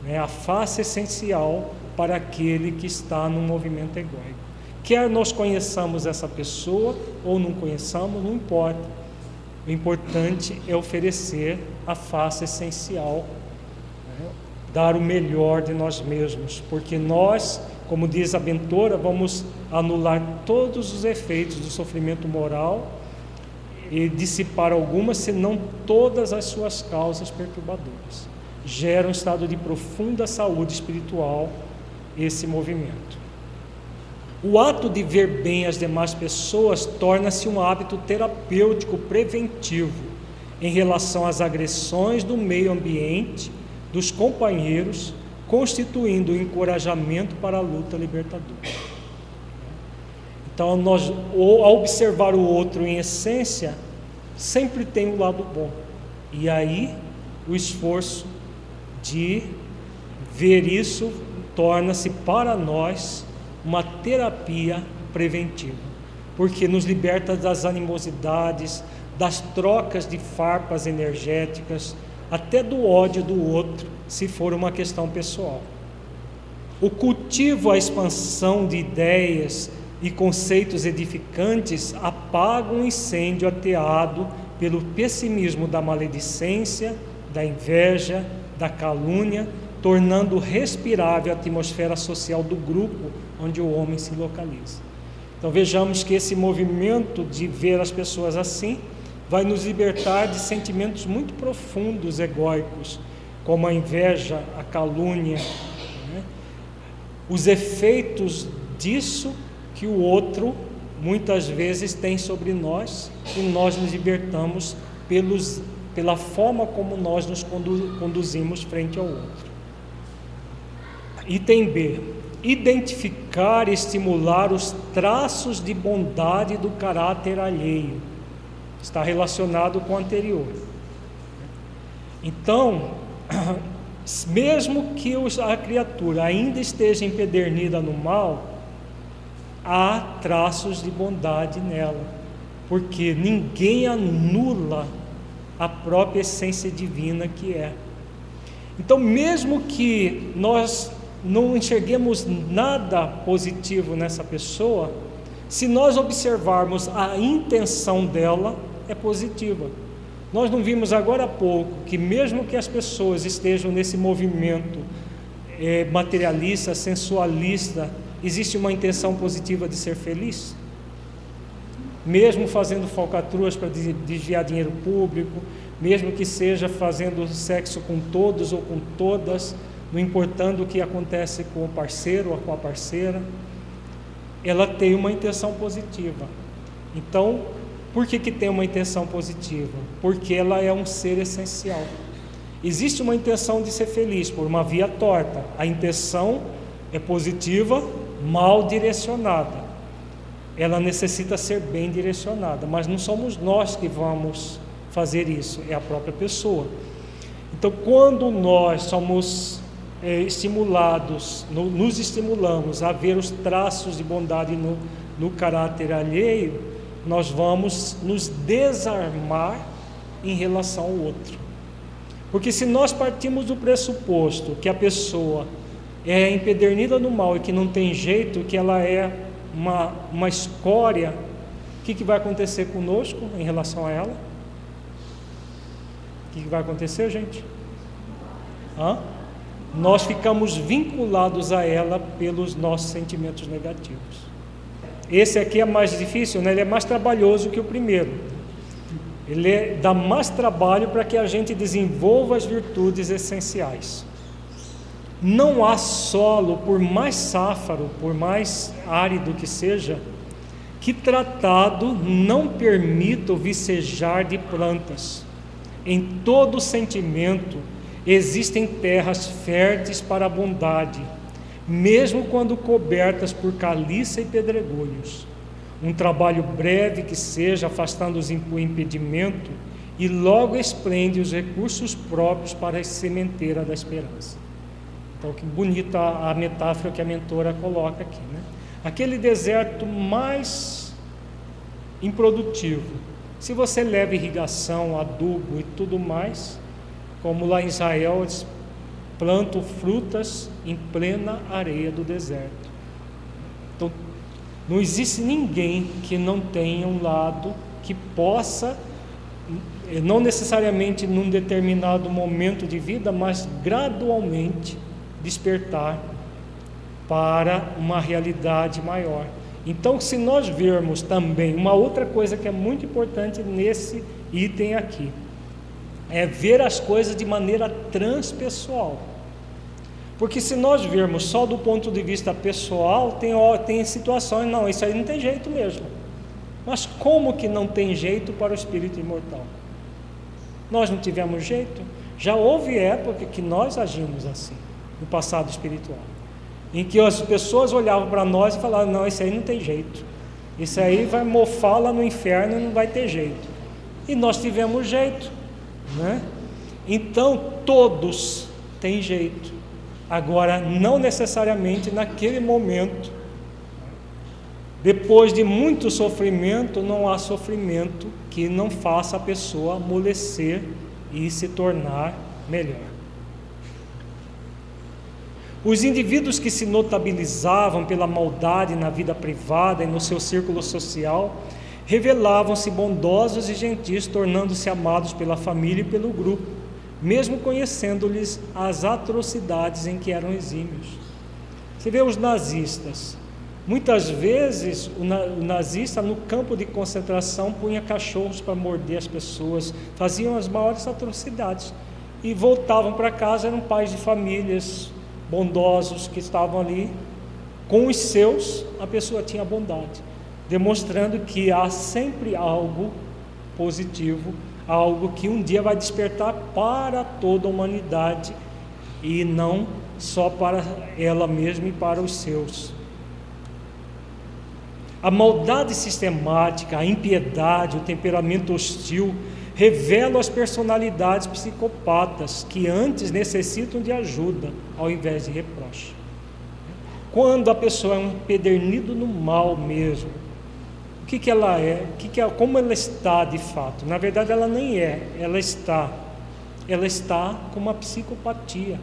é a face essencial para aquele que está no movimento egóico. Quer nós conheçamos essa pessoa ou não conheçamos, não importa. O importante é oferecer a face essencial, né? dar o melhor de nós mesmos, porque nós, como diz a Bentora, vamos anular todos os efeitos do sofrimento moral e dissipar algumas, se não todas as suas causas perturbadoras gera um estado de profunda saúde espiritual esse movimento. O ato de ver bem as demais pessoas torna-se um hábito terapêutico preventivo em relação às agressões do meio ambiente, dos companheiros, constituindo o um encorajamento para a luta libertadora. Então, nós, ao observar o outro em essência, sempre tem um lado bom. E aí, o esforço de ver isso torna-se para nós uma terapia preventiva, porque nos liberta das animosidades, das trocas de farpas energéticas, até do ódio do outro, se for uma questão pessoal. O cultivo, a expansão de ideias e conceitos edificantes apaga um incêndio ateado pelo pessimismo da maledicência, da inveja, da calúnia, tornando respirável a atmosfera social do grupo onde o homem se localiza. Então vejamos que esse movimento de ver as pessoas assim vai nos libertar de sentimentos muito profundos egóicos, como a inveja, a calúnia, né? os efeitos disso que o outro muitas vezes tem sobre nós e nós nos libertamos pelos, pela forma como nós nos conduzimos frente ao outro. Item B: identificar e estimular os traços de bondade do caráter alheio. Está relacionado com o anterior. Então, mesmo que a criatura ainda esteja empedernida no mal, há traços de bondade nela, porque ninguém anula a própria essência divina que é. Então, mesmo que nós não enxerguemos nada positivo nessa pessoa, se nós observarmos a intenção dela, é positiva. Nós não vimos agora há pouco que, mesmo que as pessoas estejam nesse movimento é, materialista, sensualista, existe uma intenção positiva de ser feliz? Mesmo fazendo falcatruas para desviar dinheiro público, mesmo que seja fazendo sexo com todos ou com todas, não importando o que acontece com o parceiro ou com a parceira, ela tem uma intenção positiva. Então, por que, que tem uma intenção positiva? Porque ela é um ser essencial. Existe uma intenção de ser feliz por uma via torta. A intenção é positiva, mal direcionada. Ela necessita ser bem direcionada, mas não somos nós que vamos fazer isso, é a própria pessoa. Então, quando nós somos é, estimulados, no, nos estimulamos a ver os traços de bondade no, no caráter alheio, nós vamos nos desarmar em relação ao outro. Porque se nós partimos do pressuposto que a pessoa é empedernida no mal e que não tem jeito, que ela é uma, uma escória, o que, que vai acontecer conosco em relação a ela? O que, que vai acontecer, gente? Hã? Nós ficamos vinculados a ela pelos nossos sentimentos negativos. Esse aqui é mais difícil, né? ele é mais trabalhoso que o primeiro. Ele é, dá mais trabalho para que a gente desenvolva as virtudes essenciais. Não há solo, por mais sáfaro, por mais árido que seja, que tratado não permita o vicejar de plantas. Em todo sentimento existem terras férteis para a bondade mesmo quando cobertas por caliça e pedregulhos. Um trabalho breve que seja, afastando o impedimento, e logo esplende os recursos próprios para a sementeira da esperança. Então, que bonita a metáfora que a mentora coloca aqui. Né? Aquele deserto mais improdutivo. Se você leva irrigação, adubo e tudo mais, como lá em Israel, eles plantam frutas em plena areia do deserto. Então, não existe ninguém que não tenha um lado que possa, não necessariamente num determinado momento de vida, mas gradualmente despertar para uma realidade maior. Então, se nós vermos também uma outra coisa que é muito importante nesse item aqui, é ver as coisas de maneira transpessoal. Porque se nós virmos só do ponto de vista pessoal, tem, tem situações, não, isso aí não tem jeito mesmo. Mas como que não tem jeito para o espírito imortal? Nós não tivemos jeito? Já houve época que nós agimos assim, no passado espiritual, em que as pessoas olhavam para nós e falavam: não, isso aí não tem jeito, isso aí vai mofar lá no inferno e não vai ter jeito. E nós tivemos jeito, né? Então todos têm jeito. Agora, não necessariamente naquele momento. Depois de muito sofrimento, não há sofrimento que não faça a pessoa amolecer e se tornar melhor. Os indivíduos que se notabilizavam pela maldade na vida privada e no seu círculo social revelavam-se bondosos e gentis, tornando-se amados pela família e pelo grupo, mesmo conhecendo-lhes as atrocidades em que eram exímios. Você vê os nazistas. Muitas vezes o, nazista no campo de concentração punha cachorros para morder as pessoas, faziam as maiores atrocidades e voltavam para casa, eram pais de famílias bondosos que estavam ali com os seus, a pessoa tinha bondade, demonstrando que há sempre algo positivo, algo que um dia vai despertar para toda a humanidade e não só para ela mesma e para os seus. A maldade sistemática, a impiedade, o temperamento hostil revelam as personalidades psicopatas que antes necessitam de ajuda ao invés de reproche. Quando a pessoa é um pedernido no mal mesmo, que, que ela é? Que que ela, como ela está de fato? Na verdade, ela nem é, ela está. Ela está com uma psicopatia.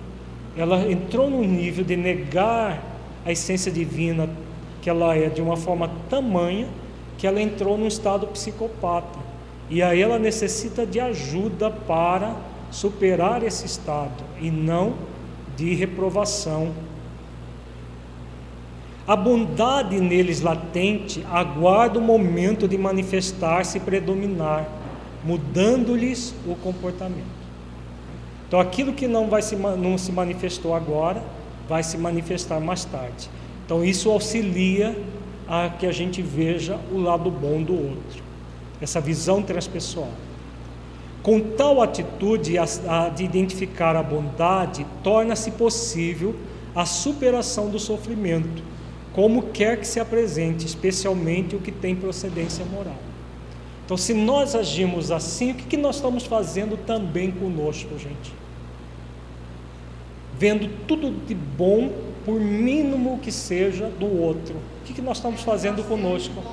Ela entrou no nível de negar a essência divina que ela é de uma forma tamanha que ela entrou num estado psicopata. E aí ela necessita de ajuda para superar esse estado e não de reprovação. A bondade neles latente aguarda o momento de manifestar-se e predominar, mudando-lhes o comportamento. Então, aquilo que não, vai se, não se manifestou agora, vai se manifestar mais tarde. Então, isso auxilia a que a gente veja o lado bom do outro essa visão transpessoal. Com tal atitude a, a, de identificar a bondade, torna-se possível a superação do sofrimento, como quer que se apresente, especialmente o que tem procedência moral. Então, se nós agimos assim, o que, que nós estamos fazendo também conosco, gente? Vendo tudo de bom, por mínimo que seja, do outro. O que, que nós estamos fazendo conosco?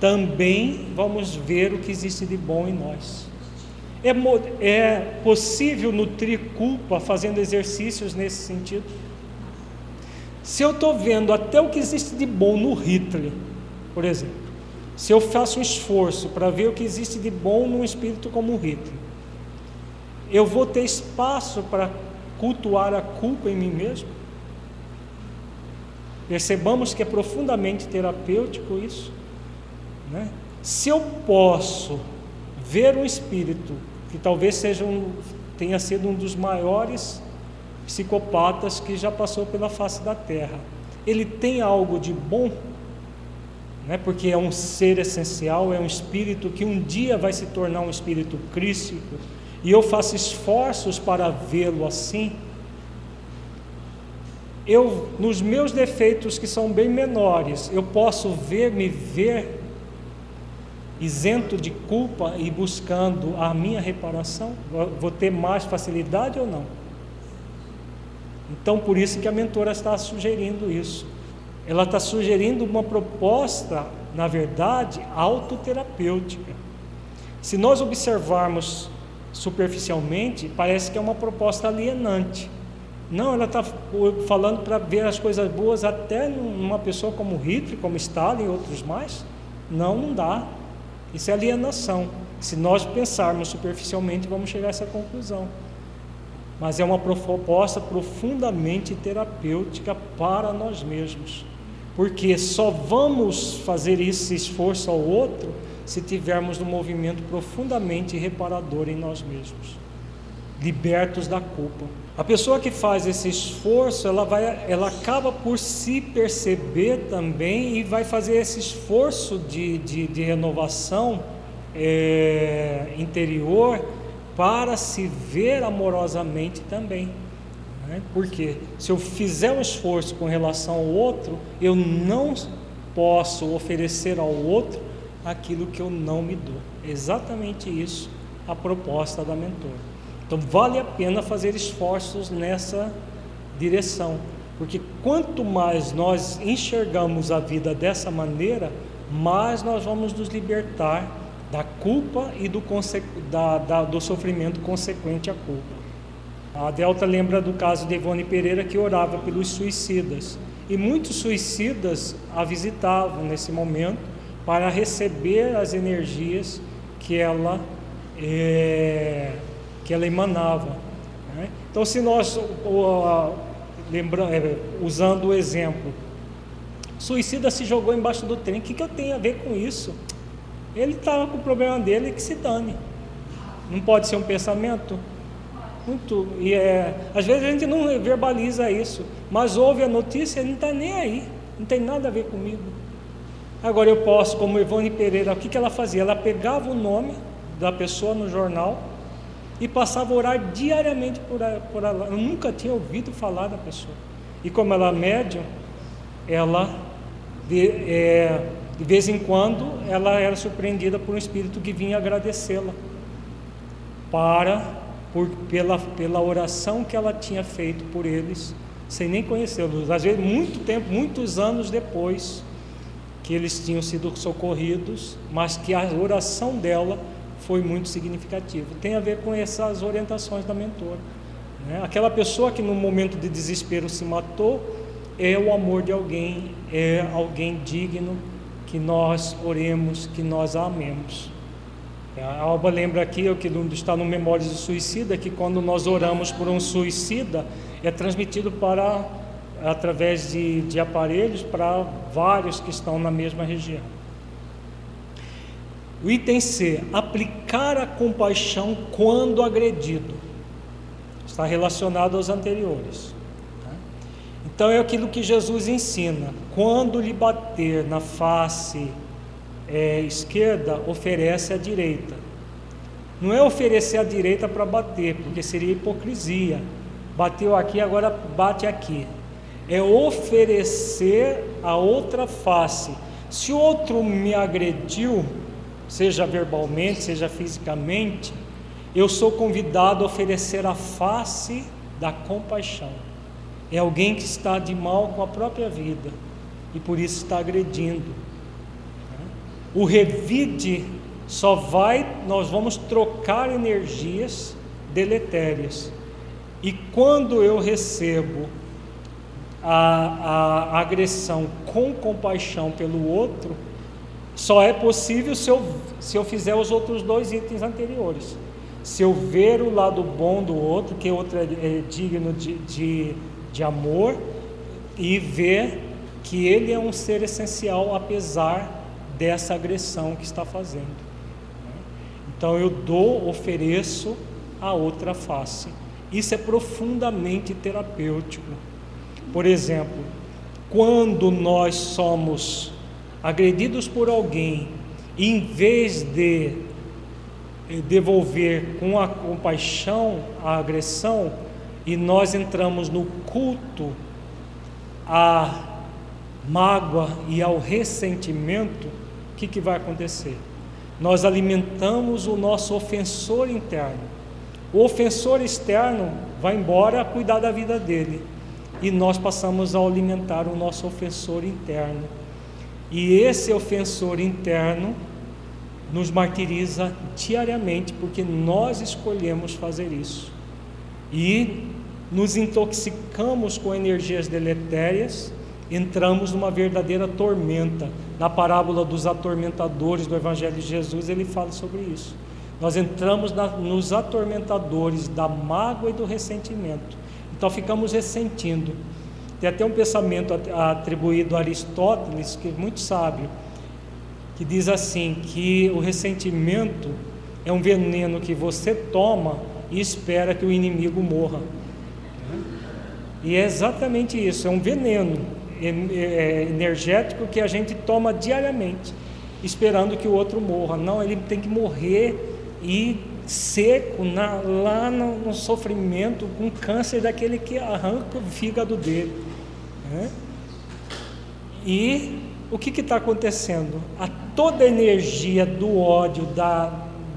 também vamos ver o que existe de bom em nós. É, é possível nutrir culpa fazendo exercícios nesse sentido? Se eu estou vendo até o que existe de bom no Hitler, por exemplo, se eu faço um esforço para ver o que existe de bom num espírito como o Hitler, eu vou ter espaço para cultuar a culpa em mim mesmo? Percebamos que é profundamente terapêutico isso. Né? Se eu posso ver um espírito que talvez seja um, tenha sido um dos maiores psicopatas que já passou pela face da terra, ele tem algo de bom, né? porque é um ser essencial, é um espírito que um dia vai se tornar um espírito crístico, e eu faço esforços para vê-lo assim. Eu, nos meus defeitos que são bem menores, eu posso ver, me ver isento de culpa e buscando a minha reparação? Vou ter mais facilidade ou não? Então, por isso que a mentora está sugerindo isso. Ela está sugerindo uma proposta, na verdade, autoterapêutica. Se nós observarmos superficialmente, parece que é uma proposta alienante. Não, ela está falando para ver as coisas boas até numa pessoa como Hitler, como Stalin e outros mais. Não, não dá. Isso é alienação. Se nós pensarmos superficialmente, vamos chegar a essa conclusão. Mas é uma proposta profundamente terapêutica para nós mesmos. Porque só vamos fazer esse esforço ao outro se tivermos um movimento profundamente reparador em nós mesmos, libertos da culpa. A pessoa que faz esse esforço, ela, vai, ela acaba por se perceber também e vai fazer esse esforço de, de, de renovação é, interior para se ver amorosamente também. Né? Porque se eu fizer um esforço com relação ao outro, eu não posso oferecer ao outro aquilo que eu não me dou. Exatamente isso a proposta da mentora. Então vale a pena fazer esforços nessa direção, porque quanto mais nós enxergamos a vida dessa maneira, mais nós vamos nos libertar da culpa e do, da, da, do sofrimento consequente à culpa. A Delta lembra do caso de Ivone Pereira que orava pelos suicidas. E muitos suicidas a visitavam nesse momento para receber as energias que ela, é, que ela emanava. Né? Então, se nós, lembrando, é, usando o exemplo, suicida se jogou embaixo do trem, o que, que eu tenho a ver com isso? Ele estava com o problema dele que se dane. Não pode ser um pensamento? Muito. E é, às vezes a gente não verbaliza isso, mas ouve a notícia e não está nem aí. Não tem nada a ver comigo. Agora eu posso, como Ivone Pereira, o que, que ela fazia? Ela pegava o nome da pessoa no jornal e passava a orar diariamente por, por ela. Eu nunca tinha ouvido falar da pessoa. E como ela é médium, ela de, é, de vez em quando ela era surpreendida por um espírito que vinha agradecê-la para por, pela, pela oração que ela tinha feito por eles, sem nem conhecê-los. Às vezes, muito tempo, muitos anos depois que eles tinham sido socorridos, mas que a oração dela foi muito significativa. Tem a ver com essas orientações da mentora. Né? Aquela pessoa que no momento de desespero se matou é o amor de alguém, é alguém digno que nós oremos, que nós amemos. A Alba lembra aqui, o que está no Memórias do Suicida, que quando nós oramos por um suicida, é transmitido para através de, de aparelhos para vários que estão na mesma região. O item C, aplicar a compaixão quando agredido. Está relacionado aos anteriores. Então é aquilo que Jesus ensina: quando lhe bater na face é, esquerda, oferece a direita. Não é oferecer a direita para bater, porque seria hipocrisia. Bateu aqui, agora bate aqui. É oferecer a outra face. Se o outro me agrediu, seja verbalmente, seja fisicamente, eu sou convidado a oferecer a face da compaixão. É alguém que está de mal com a própria vida e por isso está agredindo. O revide só vai, nós vamos trocar energias deletérias. E quando eu recebo a, a agressão com compaixão pelo outro, só é possível se eu, se eu fizer os outros dois itens anteriores. Se eu ver o lado bom do outro, que o outro é, é digno de, de, de amor, e ver que ele é um ser essencial, apesar dessa agressão que está fazendo. Então eu dou, ofereço a outra face. Isso é profundamente terapêutico. Por exemplo, quando nós somos agredidos por alguém, em vez de devolver com a compaixão a agressão, e nós entramos no culto à mágoa e ao ressentimento, o que, que vai acontecer? Nós alimentamos o nosso ofensor interno. O ofensor externo vai embora cuidar da vida dele. E nós passamos a alimentar o nosso ofensor interno. E esse ofensor interno nos martiriza diariamente, porque nós escolhemos fazer isso. E nos intoxicamos com energias deletérias, entramos numa verdadeira tormenta na parábola dos atormentadores do Evangelho de Jesus, ele fala sobre isso. Nós entramos na, nos atormentadores da mágoa e do ressentimento. Então ficamos ressentindo. Tem até um pensamento atribuído a Aristóteles, que é muito sábio, que diz assim: que o ressentimento é um veneno que você toma e espera que o inimigo morra. E é exatamente isso, é um veneno é, energético que a gente toma diariamente, esperando que o outro morra. Não, ele tem que morrer e seco na, lá no, no, sofrimento, com câncer daquele que arranca o fígado dele. Né? E o que está acontecendo? A toda a energia do ódio, da,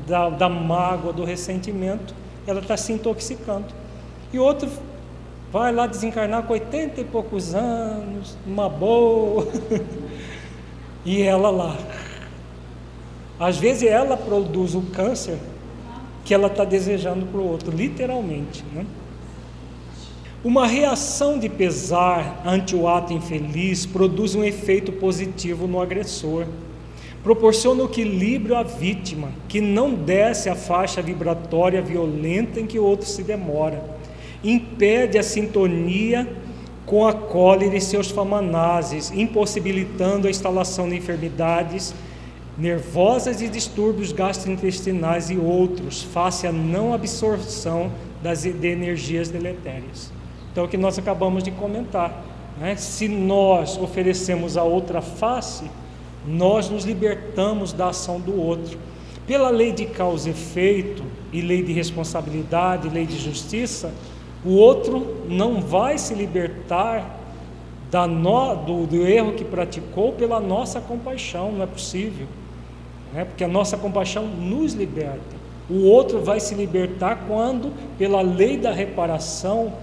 da, da mágoa, do ressentimento, ela está se intoxicando. E outro vai lá desencarnar com 80 e poucos anos, uma boa, e ela lá. Às vezes ela produz o câncer que ela está desejando para o outro, literalmente. Né? Uma reação de pesar ante o ato infeliz produz um efeito positivo no agressor, proporciona o equilíbrio à vítima, que não desce a faixa vibratória violenta em que o outro se demora, impede a sintonia com a cólera e seus famanases, impossibilitando a instalação de enfermidades nervosas e distúrbios gastrointestinais e outros, face à não absorção das, de energias deletérias. Então, o que nós acabamos de comentar. Né? Se nós oferecemos a outra face, nós nos libertamos da ação do outro. Pela lei de causa e efeito e lei de responsabilidade, lei de justiça, o outro não vai se libertar no, do, do, erro que praticou pela nossa compaixão, não é possível. Né? Porque a nossa compaixão nos liberta. O outro vai se libertar quando, pela lei da reparação,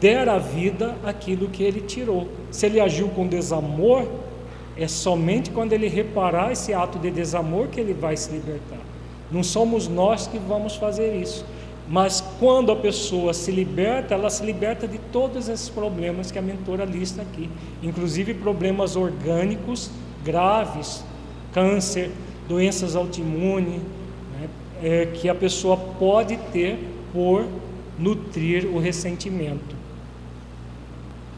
der à vida aquilo que ele tirou. Se ele agiu com desamor, é somente quando ele reparar esse ato de desamor que ele vai se libertar. Não somos nós que vamos fazer isso. Mas quando a pessoa se liberta, ela se liberta de todos esses problemas que a mentora lista aqui, inclusive problemas orgânicos graves, câncer, doenças autoimunes, né, é, que a pessoa pode ter por nutrir o ressentimento.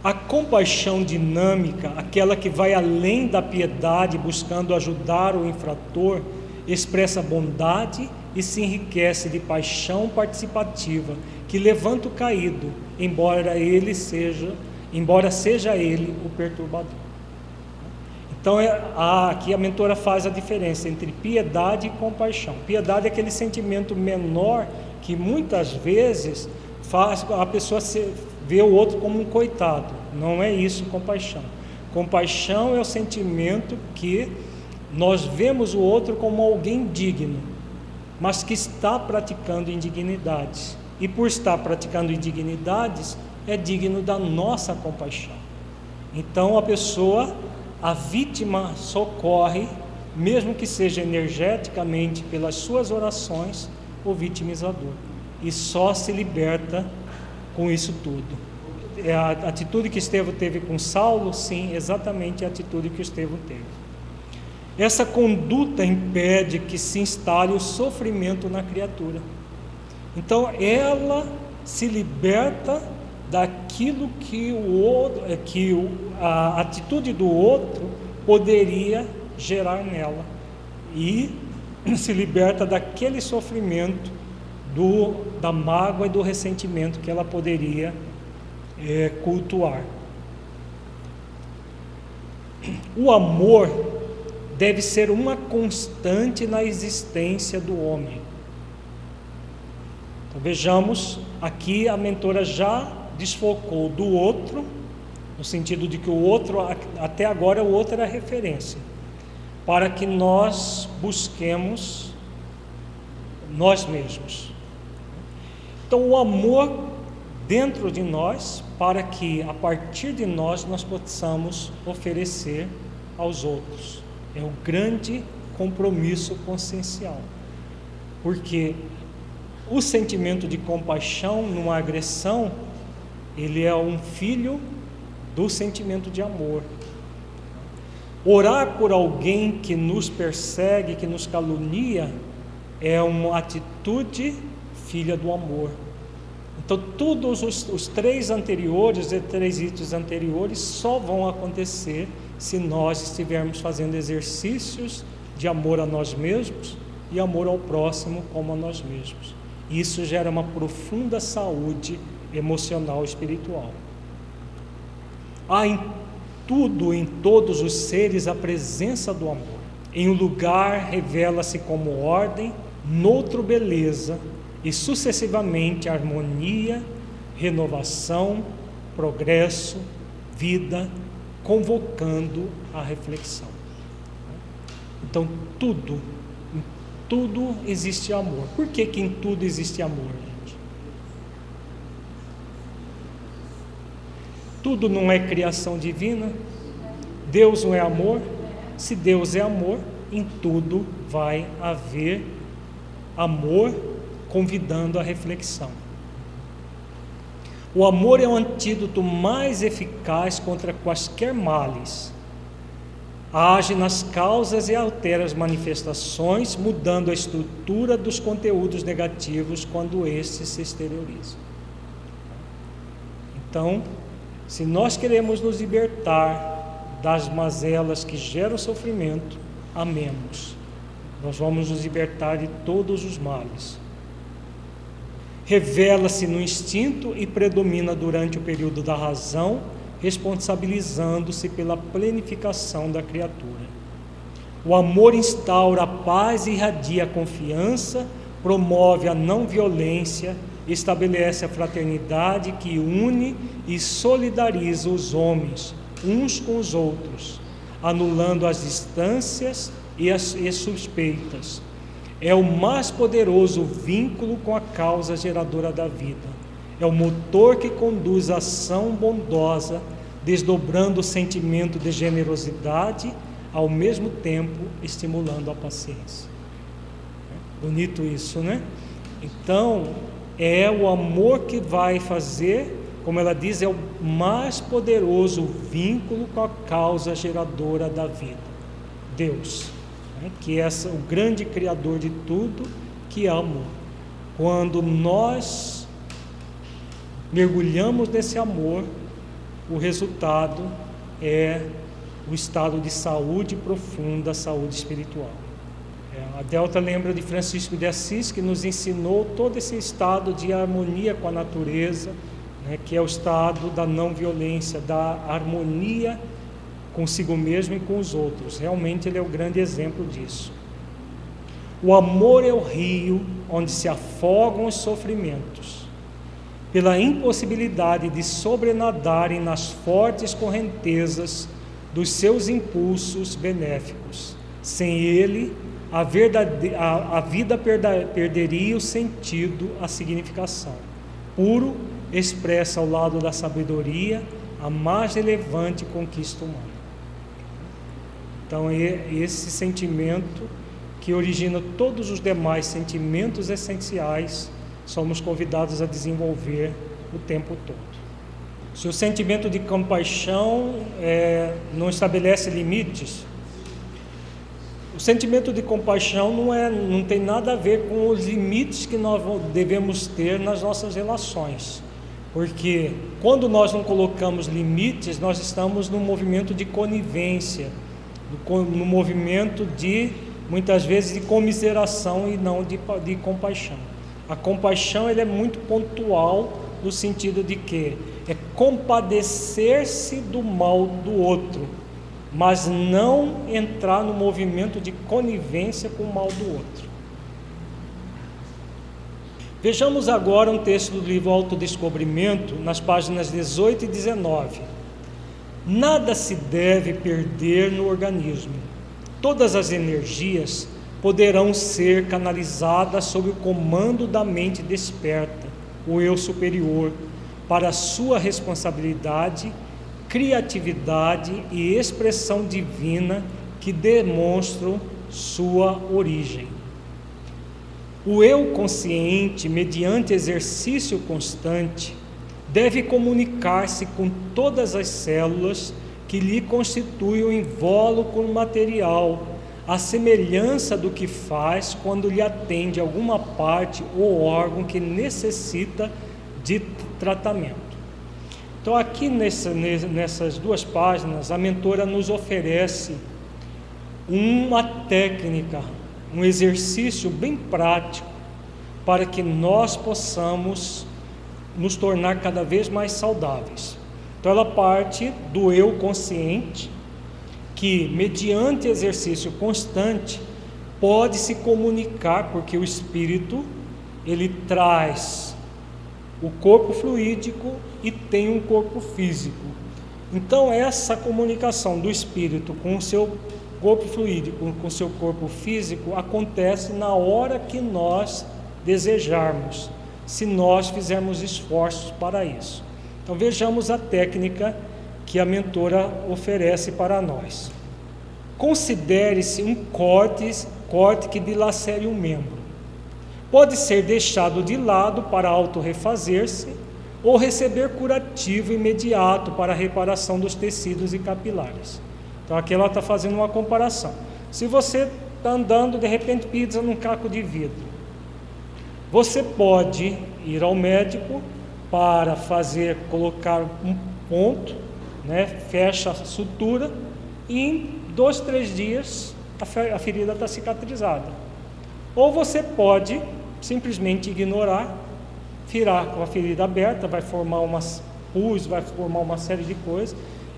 A compaixão dinâmica, aquela que vai além da piedade, buscando ajudar o infrator, expressa bondade e se enriquece de paixão participativa que levanta o caído, embora ele seja, embora seja ele o perturbador. Então é, a, aqui a mentora faz a diferença entre piedade e compaixão. Piedade é aquele sentimento menor que muitas vezes faz a pessoa ver o outro como um coitado. Não é isso compaixão. Compaixão é o sentimento que nós vemos o outro como alguém digno, mas que está praticando indignidades. E por estar praticando indignidades, é digno da nossa compaixão. Então a pessoa, a vítima socorre, mesmo que seja energeticamente pelas suas orações, o vitimizador. E só se liberta com isso tudo. É a atitude que Estevão teve com Saulo, sim, exatamente a atitude que Estevão teve. Essa conduta impede que se instale o sofrimento na criatura. Então ela se liberta daquilo que o outro, é, que a atitude do outro poderia gerar nela e se liberta daquele sofrimento do, da mágoa e do ressentimento que ela poderia é, cultuar. O amor deve ser uma constante na existência do homem. Então, vejamos, aqui a mentora já desfocou do outro, no sentido de que o outro, até agora, o outro era referência, para que nós busquemos nós mesmos. Então, o amor dentro de nós, para que a partir de nós nós possamos oferecer aos outros. É o grande compromisso consciencial. Porque o sentimento de compaixão numa agressão, ele é um filho do sentimento de amor. Orar por alguém que nos persegue, que nos calunia, é uma atitude filha do amor. Então, todos os, os três anteriores, os três itens anteriores, só vão acontecer se nós estivermos fazendo exercícios de amor a nós mesmos e amor ao próximo como a nós mesmos. Isso gera uma profunda saúde emocional e espiritual. Há em tudo, em todos os seres, a presença do amor. Em um lugar revela-se como ordem, noutro beleza, e sucessivamente harmonia, renovação, progresso, vida, convocando a reflexão. Então, tudo, em tudo existe amor. Por que, que em tudo existe amor, gente? Tudo não é criação divina? Deus não é amor? Se Deus é amor, em tudo vai haver amor convidando à reflexão. O amor é o antídoto mais eficaz contra quaisquer males. age nas causas e altera as manifestações, mudando a estrutura dos conteúdos negativos quando estes se exteriorizam. Então, se nós queremos nos libertar das mazelas que geram sofrimento, amemos. Nós vamos nos libertar de todos os males. Revela-se no instinto e predomina durante o período da razão responsabilizando-se pela planificação da criatura. O amor instaura a paz e irradia a confiança, promove a não violência, estabelece a fraternidade que une e solidariza os homens uns com os outros, anulando as distâncias e as e suspeitas. É o mais poderoso vínculo com a causa geradora da vida é o motor que conduz a ação bondosa, desdobrando o sentimento de generosidade, ao mesmo tempo estimulando a paciência. Bonito isso, né? Então, é o amor que vai fazer, como ela diz, é o mais poderoso vínculo com a causa geradora da vida, Deus, né? que é o grande Criador de tudo, que é amor. Quando nós mergulhamos nesse amor, o resultado é o estado de saúde profunda, saúde espiritual. É, a Delta lembra de Francisco de Assis, que nos ensinou todo esse estado de harmonia com a natureza, né, que é o estado da não violência, da harmonia consigo mesmo e com os outros. Realmente ele é o grande exemplo disso. O amor é o rio onde se afogam os sofrimentos pela impossibilidade de sobrenadarem nas fortes correntezas dos seus impulsos benéficos. Sem ele, a, verdade, a, a vida perda, perderia o sentido, a significação. Puro, expressa ao lado da sabedoria a mais relevante conquista humana. Então, é esse sentimento que origina todos os demais sentimentos essenciais somos convidados a desenvolver o tempo todo. Se o sentimento de compaixão é, não estabelece limites, o sentimento de compaixão não, é, não tem nada a ver com os limites que nós devemos ter nas nossas relações. Porque quando nós não colocamos limites, nós estamos no movimento de conivência, no movimento de, muitas vezes, de comiseração e não de, de compaixão. A compaixão ele é muito pontual no sentido de que é compadecer-se do mal do outro, mas não entrar no movimento de conivência com o mal do outro. Vejamos agora um texto do livro Autodescobrimento, nas páginas 18 e 19. Nada se deve perder no organismo. Todas as energias poderão ser canalizadas sob o comando da mente desperta, o eu superior, para sua responsabilidade, criatividade e expressão divina que demonstram sua origem. O eu consciente, mediante exercício constante, deve comunicar-se com todas as células que lhe constituem o invólucro material a semelhança do que faz quando lhe atende alguma parte ou órgão que necessita de tratamento. Então, aqui nessa, nessas duas páginas, a mentora nos oferece uma técnica, um exercício bem prático para que nós possamos nos tornar cada vez mais saudáveis. Então, ela parte do eu consciente que, mediante exercício constante, pode se comunicar, porque o espírito ele traz o corpo fluídico e tem um corpo físico. Então, essa comunicação do espírito com o seu corpo fluídico, com o seu corpo físico, acontece na hora que nós desejarmos, se nós fizermos esforços para isso. Então, vejamos a técnica que a mentora oferece para nós. Considere-se um corte, corte que dilacere um membro. Pode ser deixado de lado para autorrefazer-se ou receber curativo imediato para a reparação dos tecidos e capilares. Então aqui ela está fazendo uma comparação. Se você está andando, de repente pisa num caco de vidro, você pode ir ao médico para fazer, colocar um ponto, né, fecha a sutura e em dois, três dias a ferida está cicatrizada. Ou você pode simplesmente ignorar, virar com a ferida aberta, vai formar umas pus, vai formar uma série de coisas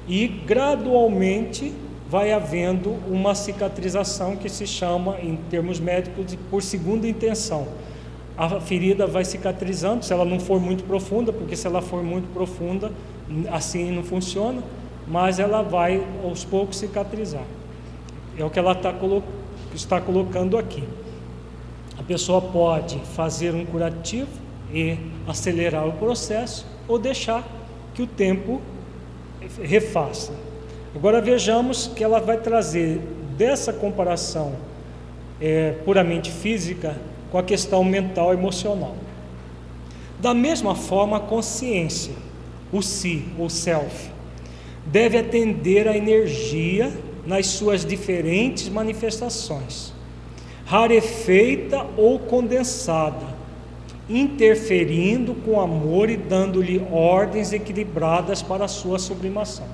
e gradualmente vai havendo uma cicatrização que se chama, em termos médicos, de por segunda intenção. A ferida vai cicatrizando, se ela não for muito profunda, porque se ela for muito profunda, assim não funciona, mas ela vai aos poucos cicatrizar. É o que ela tá colo está colocando aqui. A pessoa pode fazer um curativo e acelerar o processo ou deixar que o tempo refaça. Agora vejamos que ela vai trazer dessa comparação é, puramente física com a questão mental e emocional. Da mesma forma, a consciência, o si, o self, deve atender à energia nas suas diferentes manifestações, rarefeita ou condensada, interferindo com amor e dando-lhe ordens equilibradas para a sua sublimação.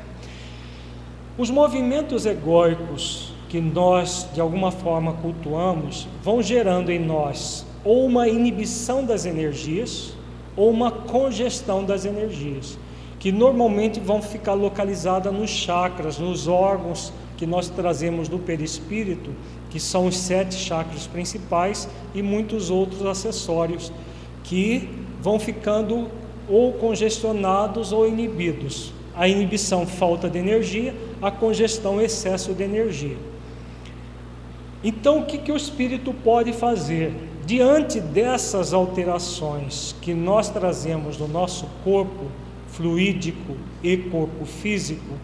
Os movimentos egóicos que nós de alguma forma cultuamos vão gerando em nós ou uma inibição das energias ou uma congestão das energias, que normalmente vão ficar localizadas nos chakras, nos órgãos que nós trazemos do perispírito, que são os sete chakras principais e muitos outros acessórios que vão ficando ou congestionados ou inibidos. A inibição, falta de energia, a congestão, excesso de energia. Então, o que, que o espírito pode fazer? Diante dessas alterações que nós trazemos no nosso corpo fluídico e corpo físico,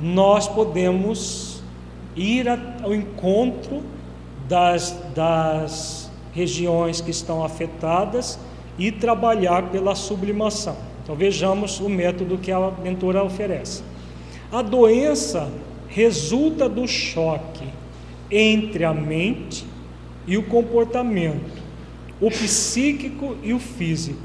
nós podemos ir ao encontro das, das regiões que estão afetadas e trabalhar pela sublimação. Então vejamos o método que a mentora oferece. A doença resulta do choque entre a mente e o comportamento, o psíquico e o físico,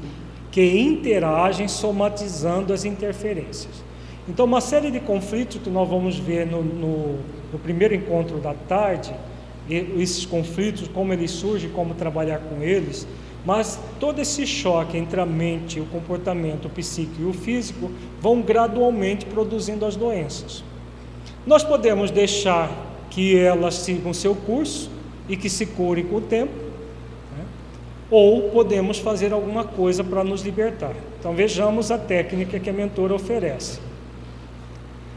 que interagem somatizando as interferências. Então, uma série de conflitos que nós vamos ver no, no, no primeiro encontro da tarde, esses conflitos, como eles surgem, como trabalhar com eles, mas todo esse choque entre a mente, o comportamento o psíquico e o físico vão gradualmente produzindo as doenças. Nós podemos deixar que elas sigam seu curso e que se curem com o tempo, né? ou podemos fazer alguma coisa para nos libertar. Então vejamos a técnica que a mentora oferece.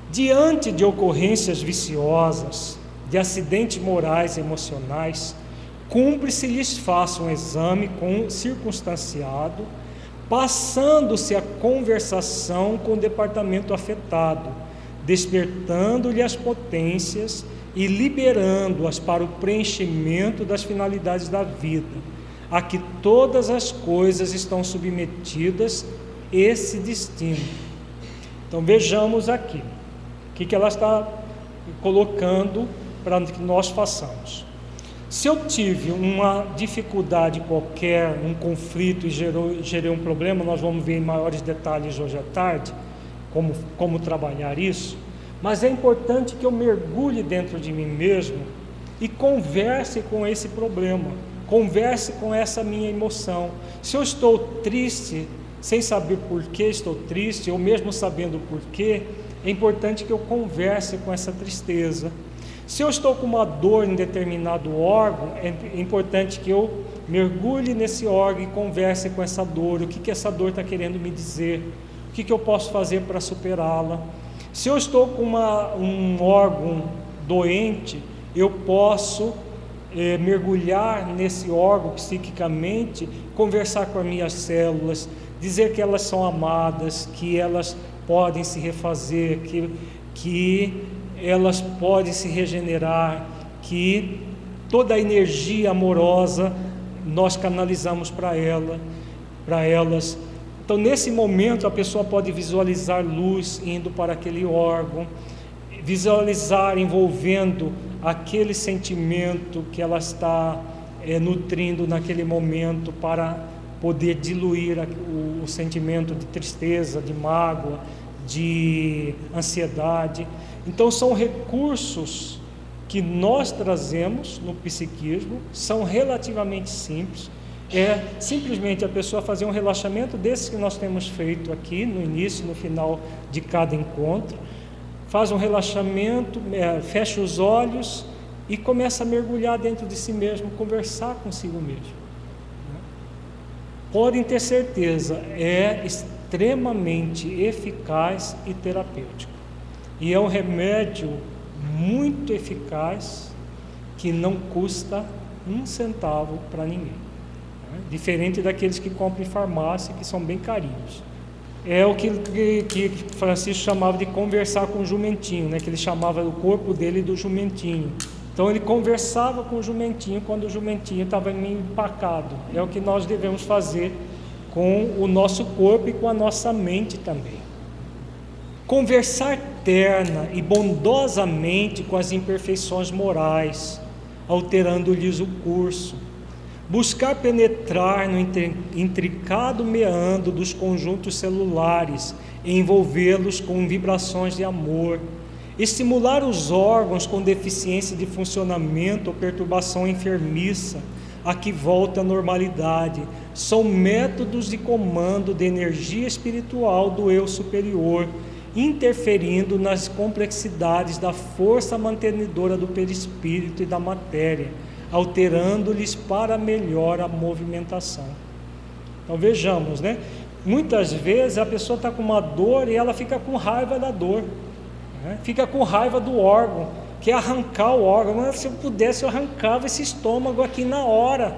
Diante de ocorrências viciosas, de acidentes morais e emocionais, cumpre-se lhes faça um exame com, circunstanciado, passando-se a conversação com o departamento afetado, despertando-lhe as potências e liberando-as para o preenchimento das finalidades da vida, a que todas as coisas estão submetidas esse destino. Então vejamos aqui que, que ela está colocando para que nós façamos. Se eu tive uma dificuldade qualquer, um conflito e gerou, gerei um problema, nós vamos ver em maiores detalhes hoje à tarde como, como trabalhar isso, mas é importante que eu mergulhe dentro de mim mesmo e converse com esse problema, converse com essa minha emoção. Se eu estou triste, sem saber por que estou triste, ou mesmo sabendo por que, é importante que eu converse com essa tristeza. Se eu estou com uma dor em determinado órgão, é importante que eu mergulhe nesse órgão e converse com essa dor, o que, que essa dor está querendo me dizer, o que, que eu posso fazer para superá-la. Se eu estou com uma, um órgão doente, eu posso é, mergulhar nesse órgão psiquicamente, conversar com as minhas células, dizer que elas são amadas, que elas podem se refazer, que, que elas podem se regenerar, que toda a energia amorosa nós canalizamos para ela, para elas. Então, nesse momento, a pessoa pode visualizar luz indo para aquele órgão, visualizar envolvendo aquele sentimento que ela está é, nutrindo naquele momento para poder diluir o, o sentimento de tristeza, de mágoa, de ansiedade. Então, são recursos que nós trazemos no psiquismo, são relativamente simples. É simplesmente a pessoa fazer um relaxamento desses que nós temos feito aqui no início no final de cada encontro. Faz um relaxamento, é, fecha os olhos e começa a mergulhar dentro de si mesmo, conversar consigo mesmo. Podem ter certeza, é extremamente eficaz e terapêutico. E é um remédio muito eficaz que não custa um centavo para ninguém. Né? Diferente daqueles que compram em farmácia, que são bem carinhos. É o que, que, que Francisco chamava de conversar com o jumentinho, né? que ele chamava o corpo dele do jumentinho. Então ele conversava com o jumentinho quando o jumentinho estava meio empacado. É o que nós devemos fazer com o nosso corpo e com a nossa mente também. Conversar terna e bondosamente com as imperfeições morais, alterando-lhes o curso. Buscar penetrar no intricado meandro dos conjuntos celulares e envolvê-los com vibrações de amor estimular os órgãos com deficiência de funcionamento ou perturbação enfermiça a que volta à normalidade, são métodos de comando de energia espiritual do eu superior, interferindo nas complexidades da força mantenedora do perispírito e da matéria, alterando-lhes para melhor a movimentação. Então vejamos, né? Muitas vezes a pessoa está com uma dor e ela fica com raiva da dor. Né? Fica com raiva do órgão, quer arrancar o órgão. Mas se eu pudesse, eu arrancava esse estômago aqui na hora.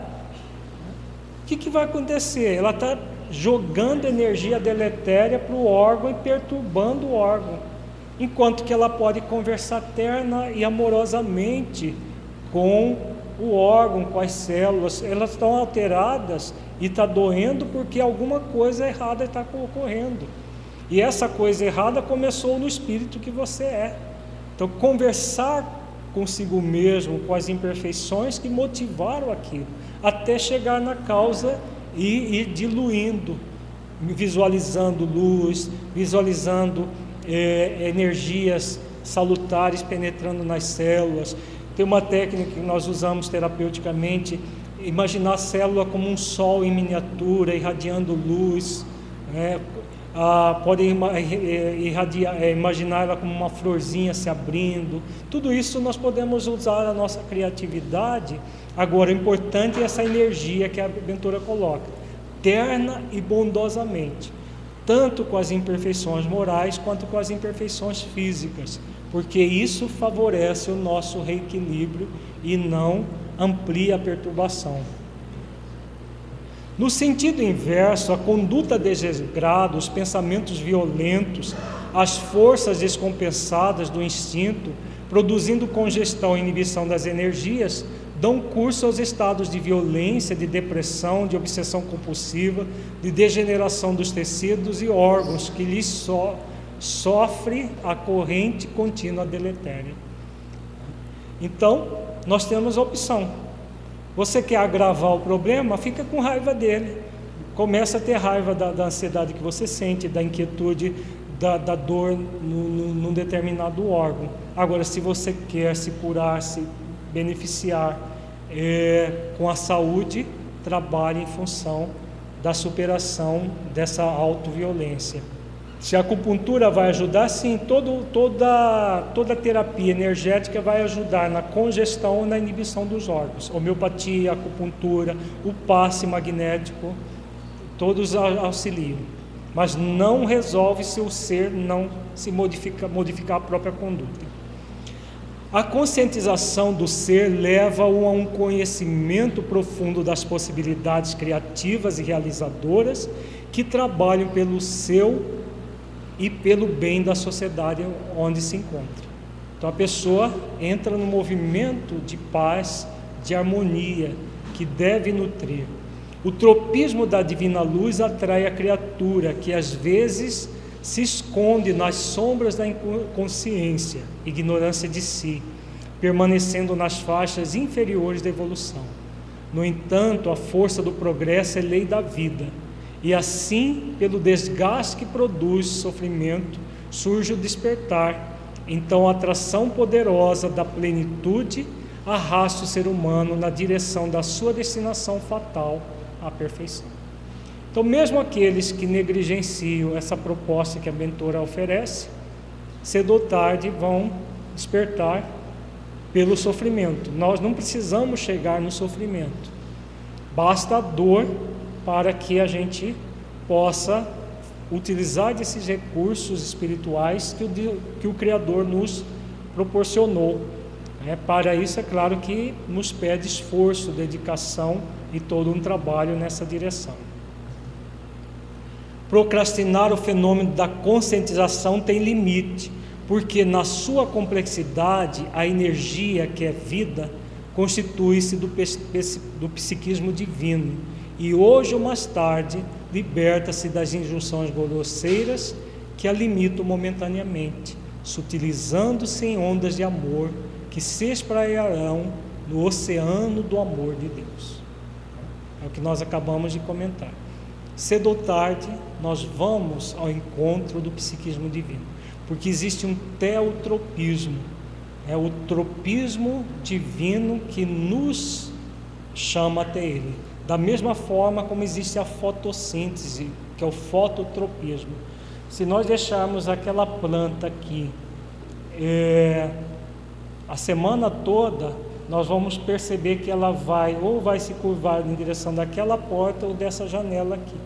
O que, que vai acontecer? Ela está jogando energia deletéria para o órgão e perturbando o órgão. Enquanto que ela pode conversar terna e amorosamente com o órgão, com as células, elas estão alteradas e está doendo porque alguma coisa errada está ocorrendo. E essa coisa errada começou no espírito que você é. Então, conversar consigo mesmo, com as imperfeições que motivaram aquilo, até chegar na causa e ir diluindo, visualizando luz, visualizando é, energias salutares penetrando nas células. Tem uma técnica que nós usamos terapeuticamente, imaginar a célula como um sol em miniatura, irradiando luz, né? ah, podem irradiar, é, imaginar ela como uma florzinha se abrindo. Tudo isso nós podemos usar a nossa criatividade. Agora, o importante é essa energia que a aventura coloca, terna e bondosamente, tanto com as imperfeições morais quanto com as imperfeições físicas, porque isso favorece o nosso reequilíbrio e não amplia a perturbação. No sentido inverso, a conduta desregrada, os pensamentos violentos, as forças descompensadas do instinto, produzindo congestão e inibição das energias, dão curso aos estados de violência, de depressão, de obsessão compulsiva, de degeneração dos tecidos e órgãos que lhes so, sofre a corrente contínua deletéria. Então, nós temos a opção você quer agravar o problema, fica com raiva dele. Começa a ter raiva da, da ansiedade que você sente, da inquietude, da, da dor num determinado órgão. Agora, se você quer se curar, se beneficiar é, com a saúde, trabalhe em função da superação dessa autoviolência. Se a acupuntura vai ajudar, sim, todo, toda, toda terapia energética vai ajudar na congestão e na inibição dos órgãos. Homeopatia, acupuntura, o passe magnético, todos auxiliam. Mas não resolve se o ser não se modifica, modificar a própria conduta. A conscientização do ser leva-o a um conhecimento profundo das possibilidades criativas e realizadoras que trabalham pelo seu e pelo bem da sociedade onde se encontra. Então a pessoa entra no movimento de paz, de harmonia que deve nutrir. O tropismo da divina luz atrai a criatura que às vezes se esconde nas sombras da inconsciência, ignorância de si, permanecendo nas faixas inferiores da evolução. No entanto, a força do progresso é lei da vida, e assim, pelo desgaste que produz sofrimento, surge o despertar. Então, a atração poderosa da plenitude arrasta o ser humano na direção da sua destinação fatal, a perfeição. Então, mesmo aqueles que negligenciam essa proposta que a mentora oferece, cedo ou tarde vão despertar pelo sofrimento. Nós não precisamos chegar no sofrimento. Basta a dor para que a gente possa utilizar desses recursos espirituais que o, que o Criador nos proporcionou. É, para isso, é claro que nos pede esforço, dedicação e todo um trabalho nessa direção. Procrastinar o fenômeno da conscientização tem limite, porque na sua complexidade, a energia que é vida constitui-se do, do psiquismo divino e hoje ou mais tarde liberta-se das injunções grosseiras que a limitam momentaneamente, sutilizando-se em ondas de amor que se espraiarão no oceano do amor de Deus. É o que nós acabamos de comentar. Cedo ou tarde, nós vamos ao encontro do psiquismo divino, porque existe um teotropismo, é o tropismo divino que nos chama até ele. Da mesma forma como existe a fotossíntese, que é o fototropismo. Se nós deixarmos aquela planta aqui é, a semana toda, nós vamos perceber que ela vai ou vai se curvar em direção daquela porta ou dessa janela aqui,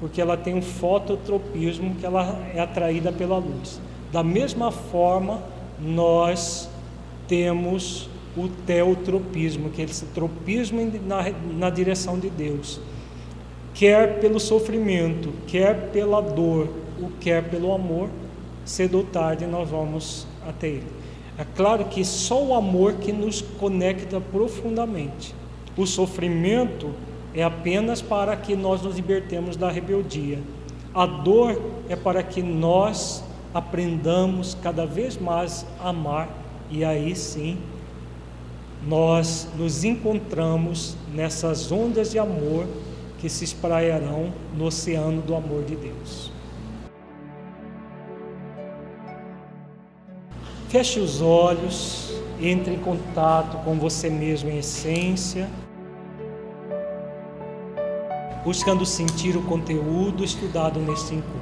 porque ela tem um fototropismo que ela é atraída pela luz. Da mesma forma, nós temos o teotropismo, que é esse tropismo na, na direção de Deus, quer pelo sofrimento, quer pela dor, ou quer pelo amor, cedo ou tarde nós vamos até Ele. É claro que só o amor que nos conecta profundamente. O sofrimento é apenas para que nós nos libertemos da rebeldia. A dor é para que nós aprendamos cada vez mais a amar e aí sim nós nos encontramos nessas ondas de amor que se espraiarão no oceano do amor de Deus. Feche os olhos, entre em contato com você mesmo em essência, buscando sentir o conteúdo estudado neste encontro.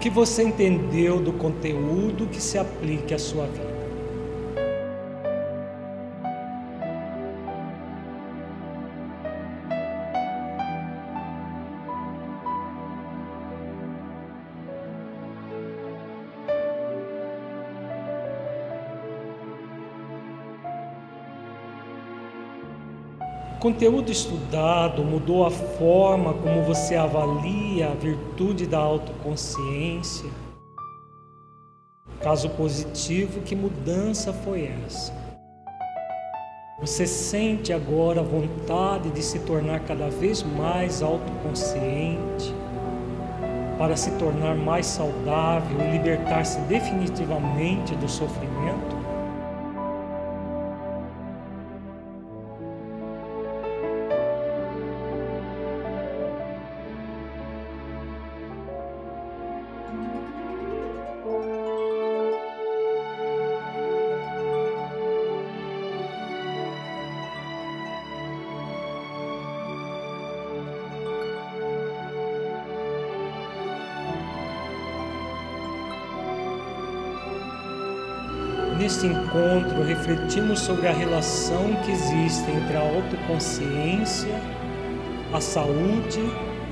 Que você entendeu do conteúdo que se aplique à sua vida? Conteúdo estudado mudou a forma como você avalia a virtude da autoconsciência? Caso positivo, que mudança foi essa? Você sente agora a vontade de se tornar cada vez mais autoconsciente, para se tornar mais saudável e libertar-se definitivamente do sofrimento? Refletimos sobre a relação que existe entre a autoconsciência, a saúde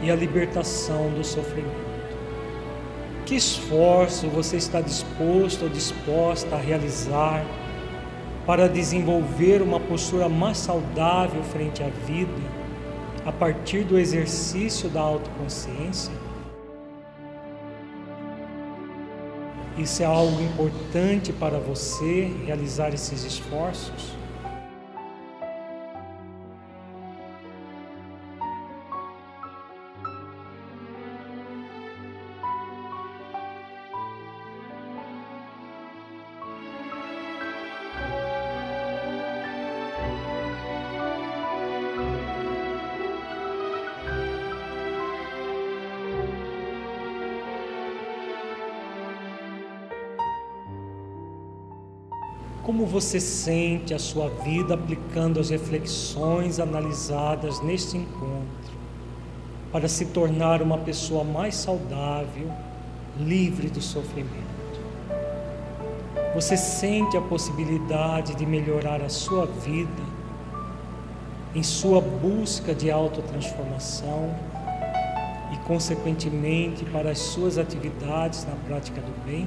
e a libertação do sofrimento. Que esforço você está disposto ou disposta a realizar para desenvolver uma postura mais saudável frente à vida a partir do exercício da autoconsciência? Isso é algo importante para você realizar esses esforços? Você sente a sua vida aplicando as reflexões analisadas neste encontro para se tornar uma pessoa mais saudável, livre do sofrimento? Você sente a possibilidade de melhorar a sua vida em sua busca de autotransformação e, consequentemente, para as suas atividades na prática do bem?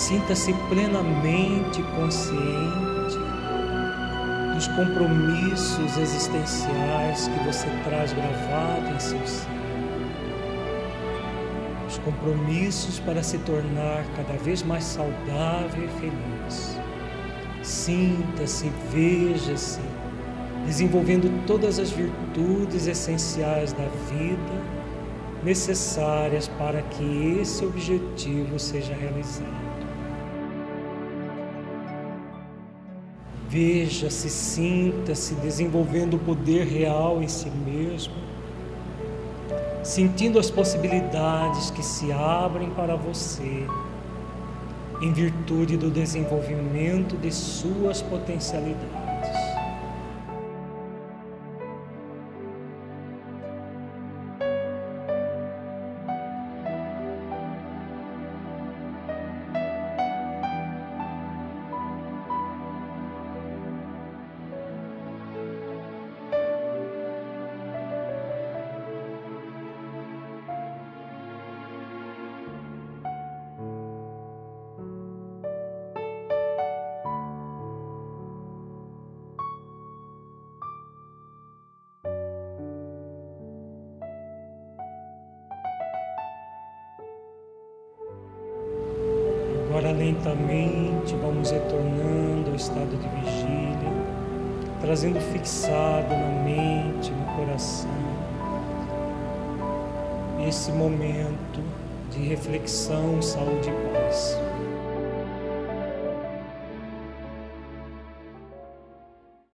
Sinta-se plenamente consciente dos compromissos existenciais que você traz gravado em seu ser. Os compromissos para se tornar cada vez mais saudável e feliz. Sinta-se, veja-se, desenvolvendo todas as virtudes essenciais da vida necessárias para que esse objetivo seja realizado. Veja-se, sinta-se desenvolvendo o poder real em si mesmo, sentindo as possibilidades que se abrem para você em virtude do desenvolvimento de suas potencialidades.